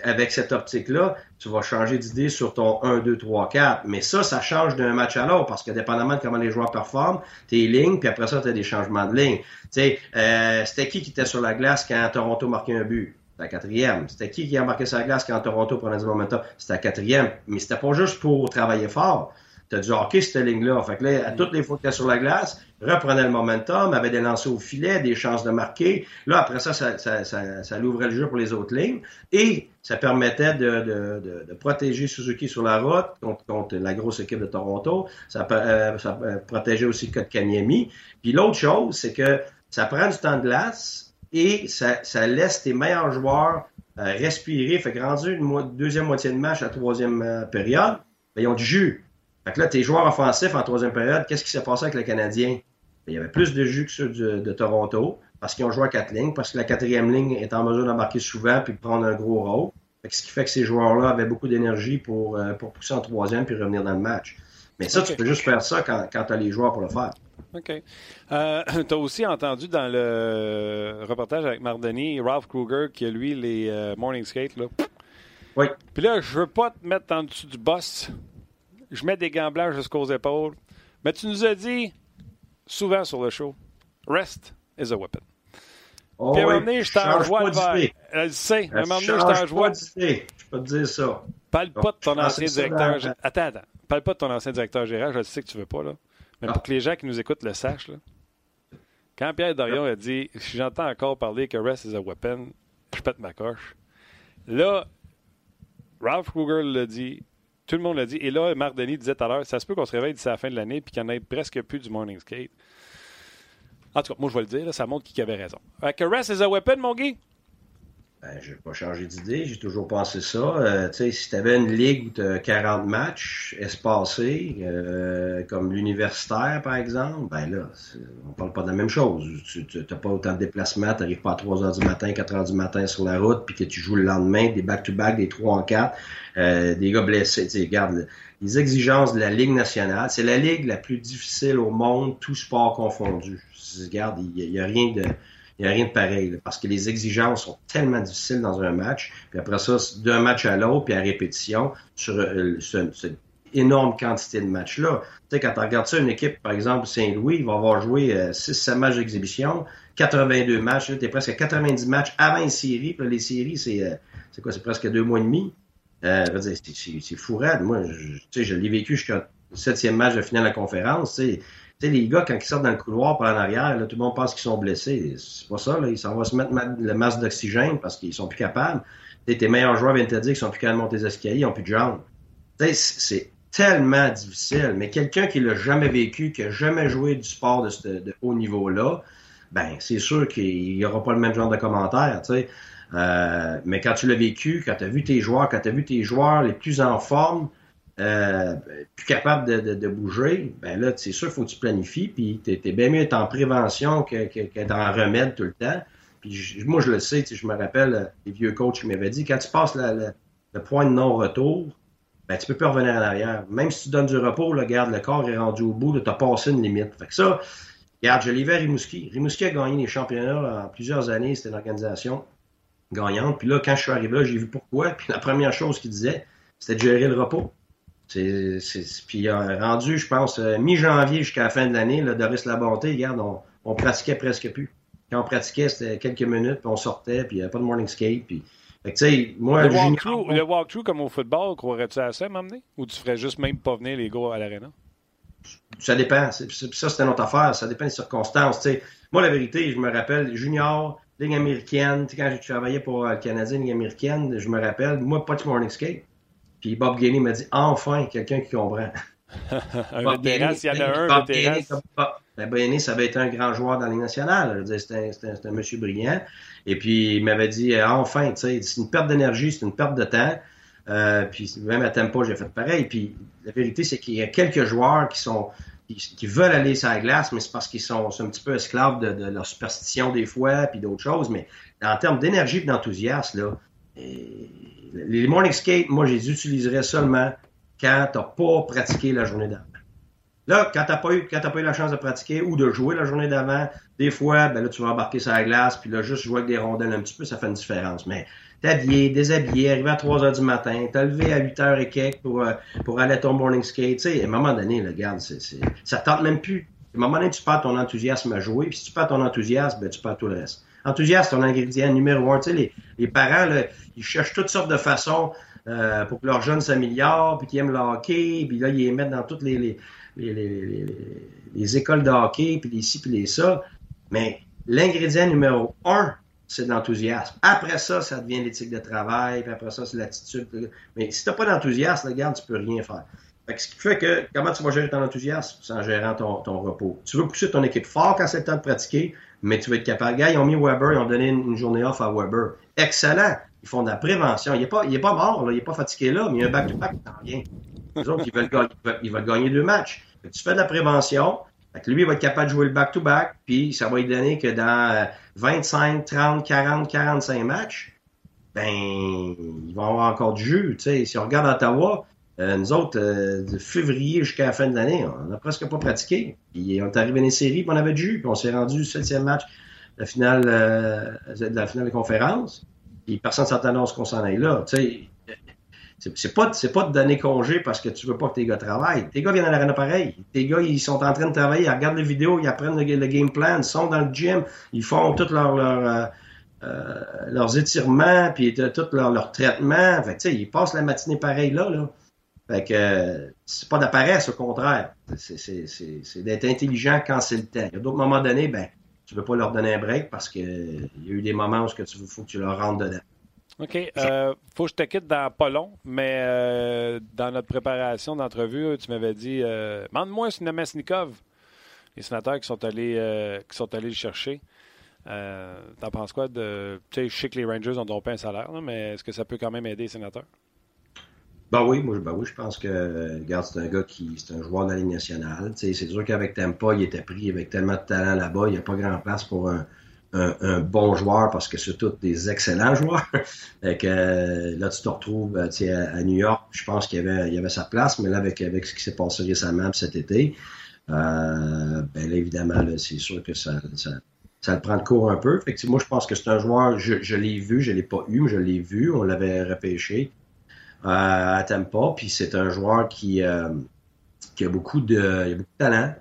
avec cette optique-là, tu vas changer d'idée sur ton 1, 2, 3, 4. Mais ça, ça change d'un match à l'autre parce que dépendamment de comment les joueurs performent, tes lignes, puis après ça, tu as des changements de ligne. Tu sais, euh, c'était qui qui était sur la glace quand Toronto marquait un but? C'était la quatrième. C'était qui qui a marqué sur la glace quand Toronto prenait du momentum? C'était la quatrième. Mais c'était pas juste pour travailler fort tu as du hockey, cette ligne-là. Fait que là, à toutes les fois que tu es sur la glace, reprenait le momentum, avait des lancers au filet, des chances de marquer. Là, après ça, ça, ça, ça, ça l'ouvrait le jeu pour les autres lignes. Et ça permettait de, de, de, protéger Suzuki sur la route contre, contre, la grosse équipe de Toronto. Ça, euh, euh, protégeait aussi Kanyemi. Puis l'autre chose, c'est que ça prend du temps de glace et ça, ça laisse tes meilleurs joueurs euh, respirer. Fait que rendu une deuxième moitié de match, la troisième euh, période, ben, ils ont du jus. Fait que là, tes joueurs offensifs en troisième période, qu'est-ce qui s'est passé avec le Canadien? Il y avait plus de jus que ceux de, Toronto parce qu'ils ont joué à quatre lignes, parce que la quatrième ligne est en mesure d'embarquer souvent puis de prendre un gros rôle. Fait ce qui fait que ces joueurs-là avaient beaucoup d'énergie pour, euh, pour pousser en troisième puis revenir dans le match. Mais ça, tu peux juste faire ça quand, quand tu as les joueurs pour le faire. OK. Euh, tu as aussi entendu dans le reportage avec Mardoni, Ralph Kruger, qui a lui les euh, Morning Skate. Là. Oui. Puis là, je veux pas te mettre en dessous du boss je mets des gants blancs jusqu'aux épaules. Mais tu nous as dit souvent sur le show, rest is a weapon. Oh Puis à un moment donné, je t'envoie le verre. Elle sait. À un moment donné, je t'envoie. Je peux te dire ça. Parle pas de ton ancien directeur. Attends, attends. Parle pas de ton ancien directeur général. Je sais que tu veux pas, là. Mais pour ah. que les gens qui nous écoutent le sachent, là. Quand Pierre Dorion a dit J'entends encore parler que rest is a weapon, je pète ma coche. Là, Ralph Kruger l'a dit, tout le monde l'a dit. Et là, Marc Denis disait tout à l'heure, ça se peut qu'on se réveille d'ici la fin de l'année et qu'il n'y en ait presque plus du morning skate. En tout cas, moi, je vais le dire, ça montre qui avait raison. que rest is a weapon, mon Guy? Ben, je n'ai pas changé d'idée, j'ai toujours pensé ça. Euh, si tu avais une ligue où tu as 40 matchs espacés, euh, comme l'universitaire, par exemple, ben là, on parle pas de la même chose. Tu n'as pas autant de déplacements, tu n'arrives pas à 3 h du matin, 4 h du matin sur la route, puis que tu joues le lendemain, des back-to-back, des 3 en 4, euh, des gars blessés. Regarde, les exigences de la Ligue nationale, c'est la ligue la plus difficile au monde, tout sport confondu. Regarde, il n'y a rien de n'y a rien de pareil, parce que les exigences sont tellement difficiles dans un match. Puis après ça, d'un match à l'autre, puis à répétition, sur euh, cette énorme quantité de matchs-là. Tu sais, quand tu regardes ça, une équipe, par exemple, Saint-Louis, il va avoir joué 6-7 euh, matchs d'exhibition, 82 matchs, tu es presque à 90 matchs avant une série. Puis les séries, c'est euh, c'est quoi, c'est presque deux mois et demi. Euh, c'est fou Moi, je, je l'ai vécu jusqu'au septième match de finale de la conférence. Sais, les gars, quand ils sortent dans le couloir par en arrière, là, tout le monde pense qu'ils sont blessés. C'est pas ça, là. Ils s'en vont se mettre le masque d'oxygène parce qu'ils sont plus capables. tes meilleurs joueurs viennent te dire qu'ils sont plus capables de monter les escaliers, ils ont plus de jambes. C'est tellement difficile. Mais quelqu'un qui l'a jamais vécu, qui a jamais joué du sport de, de haut niveau-là, ben, c'est sûr qu'il n'y aura pas le même genre de commentaires, tu. Euh, mais quand tu l'as vécu, quand tu as vu tes joueurs, quand tu as vu tes joueurs les plus en forme, euh, plus capable de, bouger, ben là, c'est sûr, faut que tu planifies, puis tu es, bien mieux d'être en prévention qu'être en remède tout le temps. Puis moi, je le sais, je me rappelle, les vieux coachs qui m'avaient dit, quand tu passes le point de non-retour, ben, tu peux plus revenir en arrière. Même si tu donnes du repos, là, le corps est rendu au bout, tu as passé une limite. Fait que ça, regarde, je l'ai vu à Rimouski. Rimouski a gagné les championnats en plusieurs années, c'était une organisation gagnante. Puis là, quand je suis arrivé là, j'ai vu pourquoi. Puis la première chose qu'il disait, c'était de gérer le repos. C'est, puis euh, rendu, je pense, euh, mi-janvier jusqu'à la fin de l'année, Doris Labonté, regarde, on, on pratiquait presque plus. Quand on pratiquait, c'était quelques minutes, puis on sortait, puis il n'y avait pas de morning skate, puis moi, le walkthrough, le walkthrough comme au football, croirais-tu à ça m'amener? Ou tu ferais juste même pas venir les gars à l'aréna? Ça dépend. ça, c'est une autre affaire. Ça dépend des circonstances. Moi, la vérité, je me rappelle, junior, ligne américaine, quand j'ai travaillé pour euh, le Canadien, ligne américaine, je me rappelle, moi, pas de morning skate. Puis Bob Gainey m'a dit, enfin, quelqu'un qui comprend. un Bob vétéran, s'il y en a un, Bob Gainey, ben, ça va être un grand joueur dans les nationales. C'était un, un, monsieur brillant. Et puis, il m'avait dit, euh, enfin, tu sais, c'est une perte d'énergie, c'est une perte de temps. Euh, puis, même à Tempo, j'ai fait pareil. Puis, la vérité, c'est qu'il y a quelques joueurs qui sont qui, veulent aller sur la glace, mais c'est parce qu'ils sont, un petit peu esclaves de, leur superstition des fois, puis d'autres choses. Mais en termes d'énergie et d'enthousiasme, là, les morning skate, moi, je les utiliserais seulement quand tu n'as pas pratiqué la journée d'avant. Là, quand tu n'as pas, eu, la chance de pratiquer ou de jouer la journée d'avant, des fois, ben là, tu vas embarquer sur la glace, puis là, juste jouer avec des rondelles un petit peu, ça fait une différence. Mais t'habiller, déshabiller, arriver à 3 heures du matin, t'as levé à 8 heures et quelques pour, euh, pour aller à ton morning skate, tu sais, à un moment donné, regarde, c'est, c'est, ça tente même plus. À un moment donné, tu perds ton enthousiasme à jouer, puis si tu perds ton enthousiasme, ben, tu perds tout le reste. Enthousiasme, ton ingrédient numéro un. Tu sais, les, les parents, ils cherchent toutes sortes de façons euh, pour que leurs jeunes s'améliorent, puis qu'ils aiment le hockey, puis là, ils les mettent dans toutes les, les, les, les, les écoles de hockey, puis les ci, puis les ça. Mais l'ingrédient numéro un, c'est l'enthousiasme. Après ça, ça devient l'éthique de travail, puis après ça, c'est l'attitude. Mais si tu n'as pas d'enthousiasme, regarde, tu peux rien faire. ce qui fait que, comment tu vas gérer ton enthousiasme? C'est en gérant ton, repos. Tu veux pousser ton équipe fort quand c'est le temps de pratiquer, mais tu vas être capable. Gars, ils ont mis Weber, ils ont donné une, journée off à Weber. Excellent. Ils font de la prévention. Il n'est pas, pas mort, il n'est pas fatigué là, mais il y a un back-to-back qui s'en vient. Les autres, ils veulent, ils gagner deux matchs. Tu fais de la prévention, lui, il va être capable de jouer le back-to-back, puis ça va lui donner que dans 25, 30, 40, 45 matchs, ben, il va avoir encore du jeu. si on regarde Ottawa, euh, nous autres, euh, de février jusqu'à la fin de l'année, on n'a presque pas pratiqué. Puis on est arrivé dans les séries, puis on avait du jus, puis on s'est rendu au septième match de la finale, euh, de la finale conférence. Puis personne ne s'attendait à ce qu'on s'en aille là. sais c'est pas, pas de donner congé parce que tu veux pas que tes gars travaillent. Tes gars viennent à l'arène pareil. Tes gars, ils sont en train de travailler, ils regardent les vidéos, ils apprennent le, game plan, ils sont dans le gym, ils font tous leur, euh, euh, leurs étirements, puis tout leur, leur traitement. Fait ils passent la matinée pareil là. Fait que c'est pas d'apparence, au contraire. C'est d'être intelligent quand c'est le temps. Il y a d'autres moments donnés, ben, tu veux pas leur donner un break parce que il y a eu des moments où il faut que tu leur rentres dedans. OK. Euh, faut que je te quitte dans pas long, mais euh, dans notre préparation d'entrevue, tu m'avais dit euh, Mande-moi sur Nemesnikov, les sénateurs qui sont allés, euh, qui sont allés le chercher. T'en penses quoi de. Tu sais, je sais que les Rangers ont dopé un salaire, mais est-ce que ça peut quand même aider les sénateurs? Ben oui, moi, ben oui, je pense que, regarde, c'est un gars qui, c'est un joueur de la Ligue nationale. C'est sûr qu'avec Tampa, il était pris avec tellement de talent là-bas, il n'y a pas grand place pour un, un, bon joueur parce que c'est tous des excellents joueurs. et que là, tu te retrouves euh, à, à, New York. Je pense qu'il y avait, il y avait sa place, mais là, avec, avec ce qui s'est passé récemment cet été, euh, ben là, évidemment, c'est sûr que ça, ça, ça, le prend le cours un peu. Effectivement, moi, je pense que c'est un joueur, je, je l'ai vu, je l'ai pas eu, mais je l'ai vu. On l'avait repêché à Tampa. Puis c'est un joueur qui, euh, qui a beaucoup de, il a beaucoup de talent.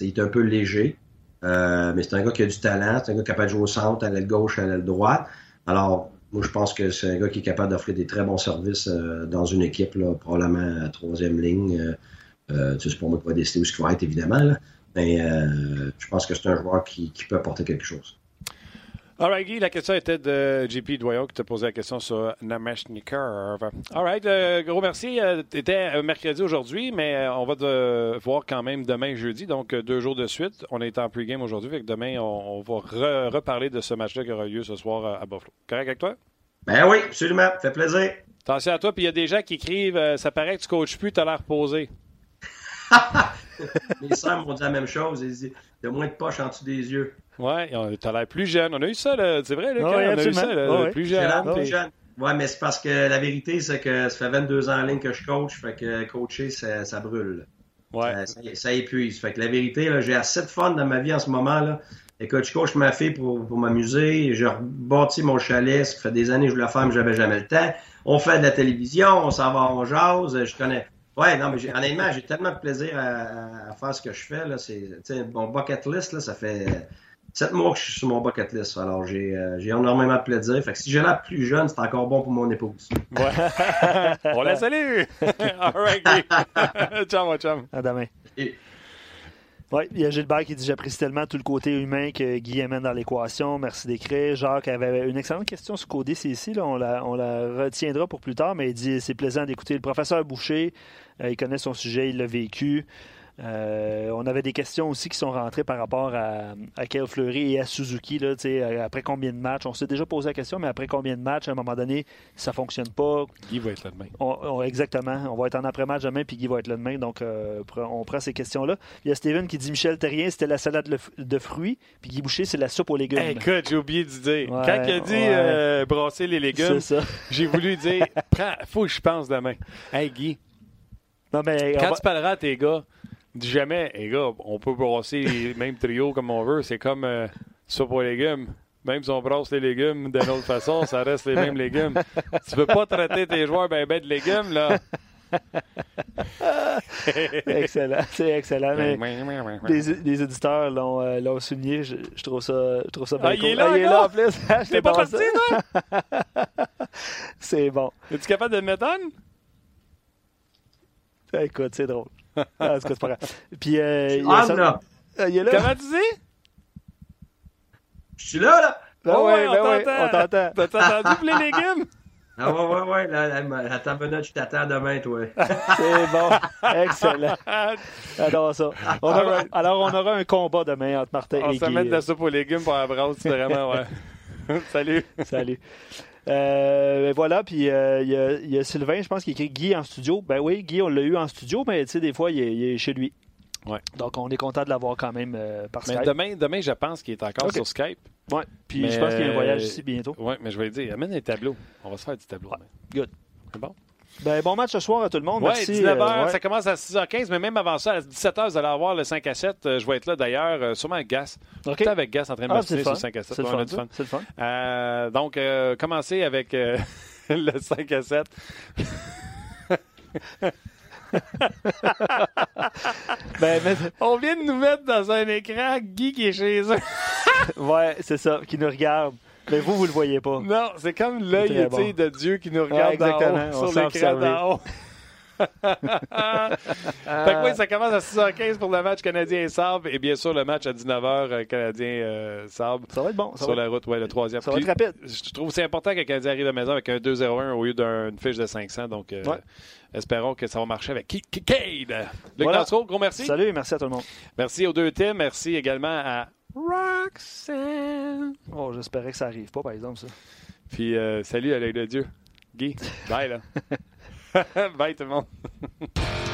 il est un peu léger. Euh, mais c'est un gars qui a du talent, c'est un gars capable de jouer au centre, à l'aile gauche, à l'aile droite. Alors, moi, je pense que c'est un gars qui est capable d'offrir des très bons services euh, dans une équipe, là, probablement à troisième ligne. Euh, euh c'est pour moi va décider où qu'il va être, évidemment. Là. Mais euh, je pense que c'est un joueur qui, qui peut apporter quelque chose. All right, Guy, la question était de JP Doyon qui t'a posé la question sur Namashnikov. All right, euh, gros merci. Euh, C'était euh, mercredi aujourd'hui, mais on va te voir quand même demain jeudi, donc deux jours de suite. On est en pre-game aujourd'hui, avec demain, on, va reparler de ce match-là qui aura lieu ce soir à Buffalo. Correct avec toi? Ben oui, absolument. Fait plaisir. Attention à toi, puis il y a des gens qui écrivent Ça paraît que tu coaches plus, tu as l'air posé. Mes soeurs m'ont dit la même chose. Ils disent de moins de poche en dessous des yeux. Ouais, t'as l'air plus jeune. On a eu ça, c'est vrai, là, on a eu ça, plus jeune. plus jeune. Ouais, mais c'est parce que la vérité, c'est que ça fait 22 ans en ligne que je coach, fait que coacher, ça, ça brûle. Ouais. Ça, épuise. Fait que la vérité, j'ai assez de fun dans ma vie en ce moment. Là. Écoute, je coach ma fille pour, pour m'amuser. J'ai rebâti mon chalet. Ça fait des années que je voulais le faire, mais j'avais jamais le temps. On fait de la télévision, on s'en va, on jase. Je connais. Ouais, non, mais honnêtement, j'ai tellement de plaisir à, faire ce que je fais. Là. C'est, mon bucket list, là, ça fait sept mois que je suis sur mon bucket list. Alors, j'ai, euh, j'ai énormément de plaisir. Fait que si j'ai l'air plus jeune, c'est encore bon pour mon épouse. Ouais. on la salue! All right, Ciao, mon chum. À demain. Oui, il y a Gilbert qui dit J'apprécie tellement tout le côté humain que Guy amène dans l'équation. Merci d'écrire. Jacques avait une excellente question sur CODC ici. Là. On, la, on la retiendra pour plus tard, mais il dit C'est plaisant d'écouter le professeur Boucher. Euh, il connaît son sujet, il l'a vécu. Euh, on avait des questions aussi qui sont rentrées par rapport à, à Fleury et à Suzuki. Là, euh, après combien de matchs? On s'est déjà posé la question, mais après combien de matchs, à un moment donné, ça ne fonctionne pas? Guy va être là demain. exactement. On va être en après-match demain, puis Guy va être là demain. Donc, euh, on prend ces questions-là. Il y a Steven qui dit Michel Terrien, c'était la salade de fruits, puis Guy Boucher, c'est la soupe aux légumes. écoute, j'ai oublié de dire. Quand il a dit brasser les légumes, j'ai voulu dire faut que je pense demain. Hey, Guy. Non, mais Quand tu parleras à tes gars, Dis jamais, les gars, on peut brasser les mêmes trios comme on veut. C'est comme euh, ça pour les légumes. Même si on brasse les légumes d'une autre façon, ça reste les mêmes légumes. Tu peux pas traiter tes joueurs ben ben de légumes, là. excellent, c'est excellent. les, éditeurs l'ont, euh, souligné. Je, trouve ça, je trouve ça bien ah, il est là, ah, il est là en plus. T'es pas parti, là? c'est bon. Es-tu capable de le mettre Écoute, c'est drôle. Ah, c'est pas grave. Puis, euh, il, y a là. Euh, il est là. Comment tu dis? Je suis là, là. Ben oh, ouais, ben on t'entend. T'as entendu pour les légumes? Ah ouais, ouais, ouais. Là, attends une je t'attends demain, toi. C'est bon. Excellent. J'adore ça. On aura, alors, on aura un combat demain entre Martin on et Guy. On se met de la soupe aux légumes pour la brasse, vraiment, ouais. Salut. Salut. Euh, ben voilà, puis euh, il y, a Sylvain, je pense, qui écrit Guy en studio. Ben oui, Guy, on l'a eu en studio, mais tu sais, des fois, il est, chez lui. Ouais. Donc, on est content de l'avoir quand même euh, par mais Demain, demain, je pense qu'il est encore sur Skype. Oui, puis je pense qu'il y a un voyage ici bientôt. Oui, mais je vais dire, amène des tableaux. On va se faire du tableau. Good. C'est bon? Ben, bon match ce soir à tout le monde. Oui, 19h, ça commence à 6h15, mais même avant ça, à 17h, vous allez avoir le 5 à 7. Je vais être là d'ailleurs, sûrement avec Gas. Okay. avec Gas en train de ah, sur 5 à 7. C'est le, fun. le fun. donc, commencez avec le 5 à 7. ben, On vient de nous mettre dans un écran Guy qui est chez eux. ouais, c'est ça, qui nous regarde. Mais vous, vous le voyez pas. Non, c'est comme l'œil de Dieu qui nous regarde exactement. sur l'écran d'en haut. fait que oui, ça commence à 6h15 pour le match canadien-Sabre et bien sûr le match à 19h euh, canadien-Sabre. ça va être bon. sur la route, ouais, le troisième. Ça va être rapide. Je trouve que c'est important que le Canadien arrive à la maison avec un 2-0-1 au lieu d'une fiche de 500. Donc, euh, espérons que ça va marcher avec Cade. Luc voilà. gros merci. Salut et merci à tout le monde. Merci aux deux teams. Merci également à Roxanne. Oh, j'espérais que ça arrive pas, par exemple, ça. Puis, euh, salut à l'œil de Dieu. Guy, bye, là. Bye, tout le monde.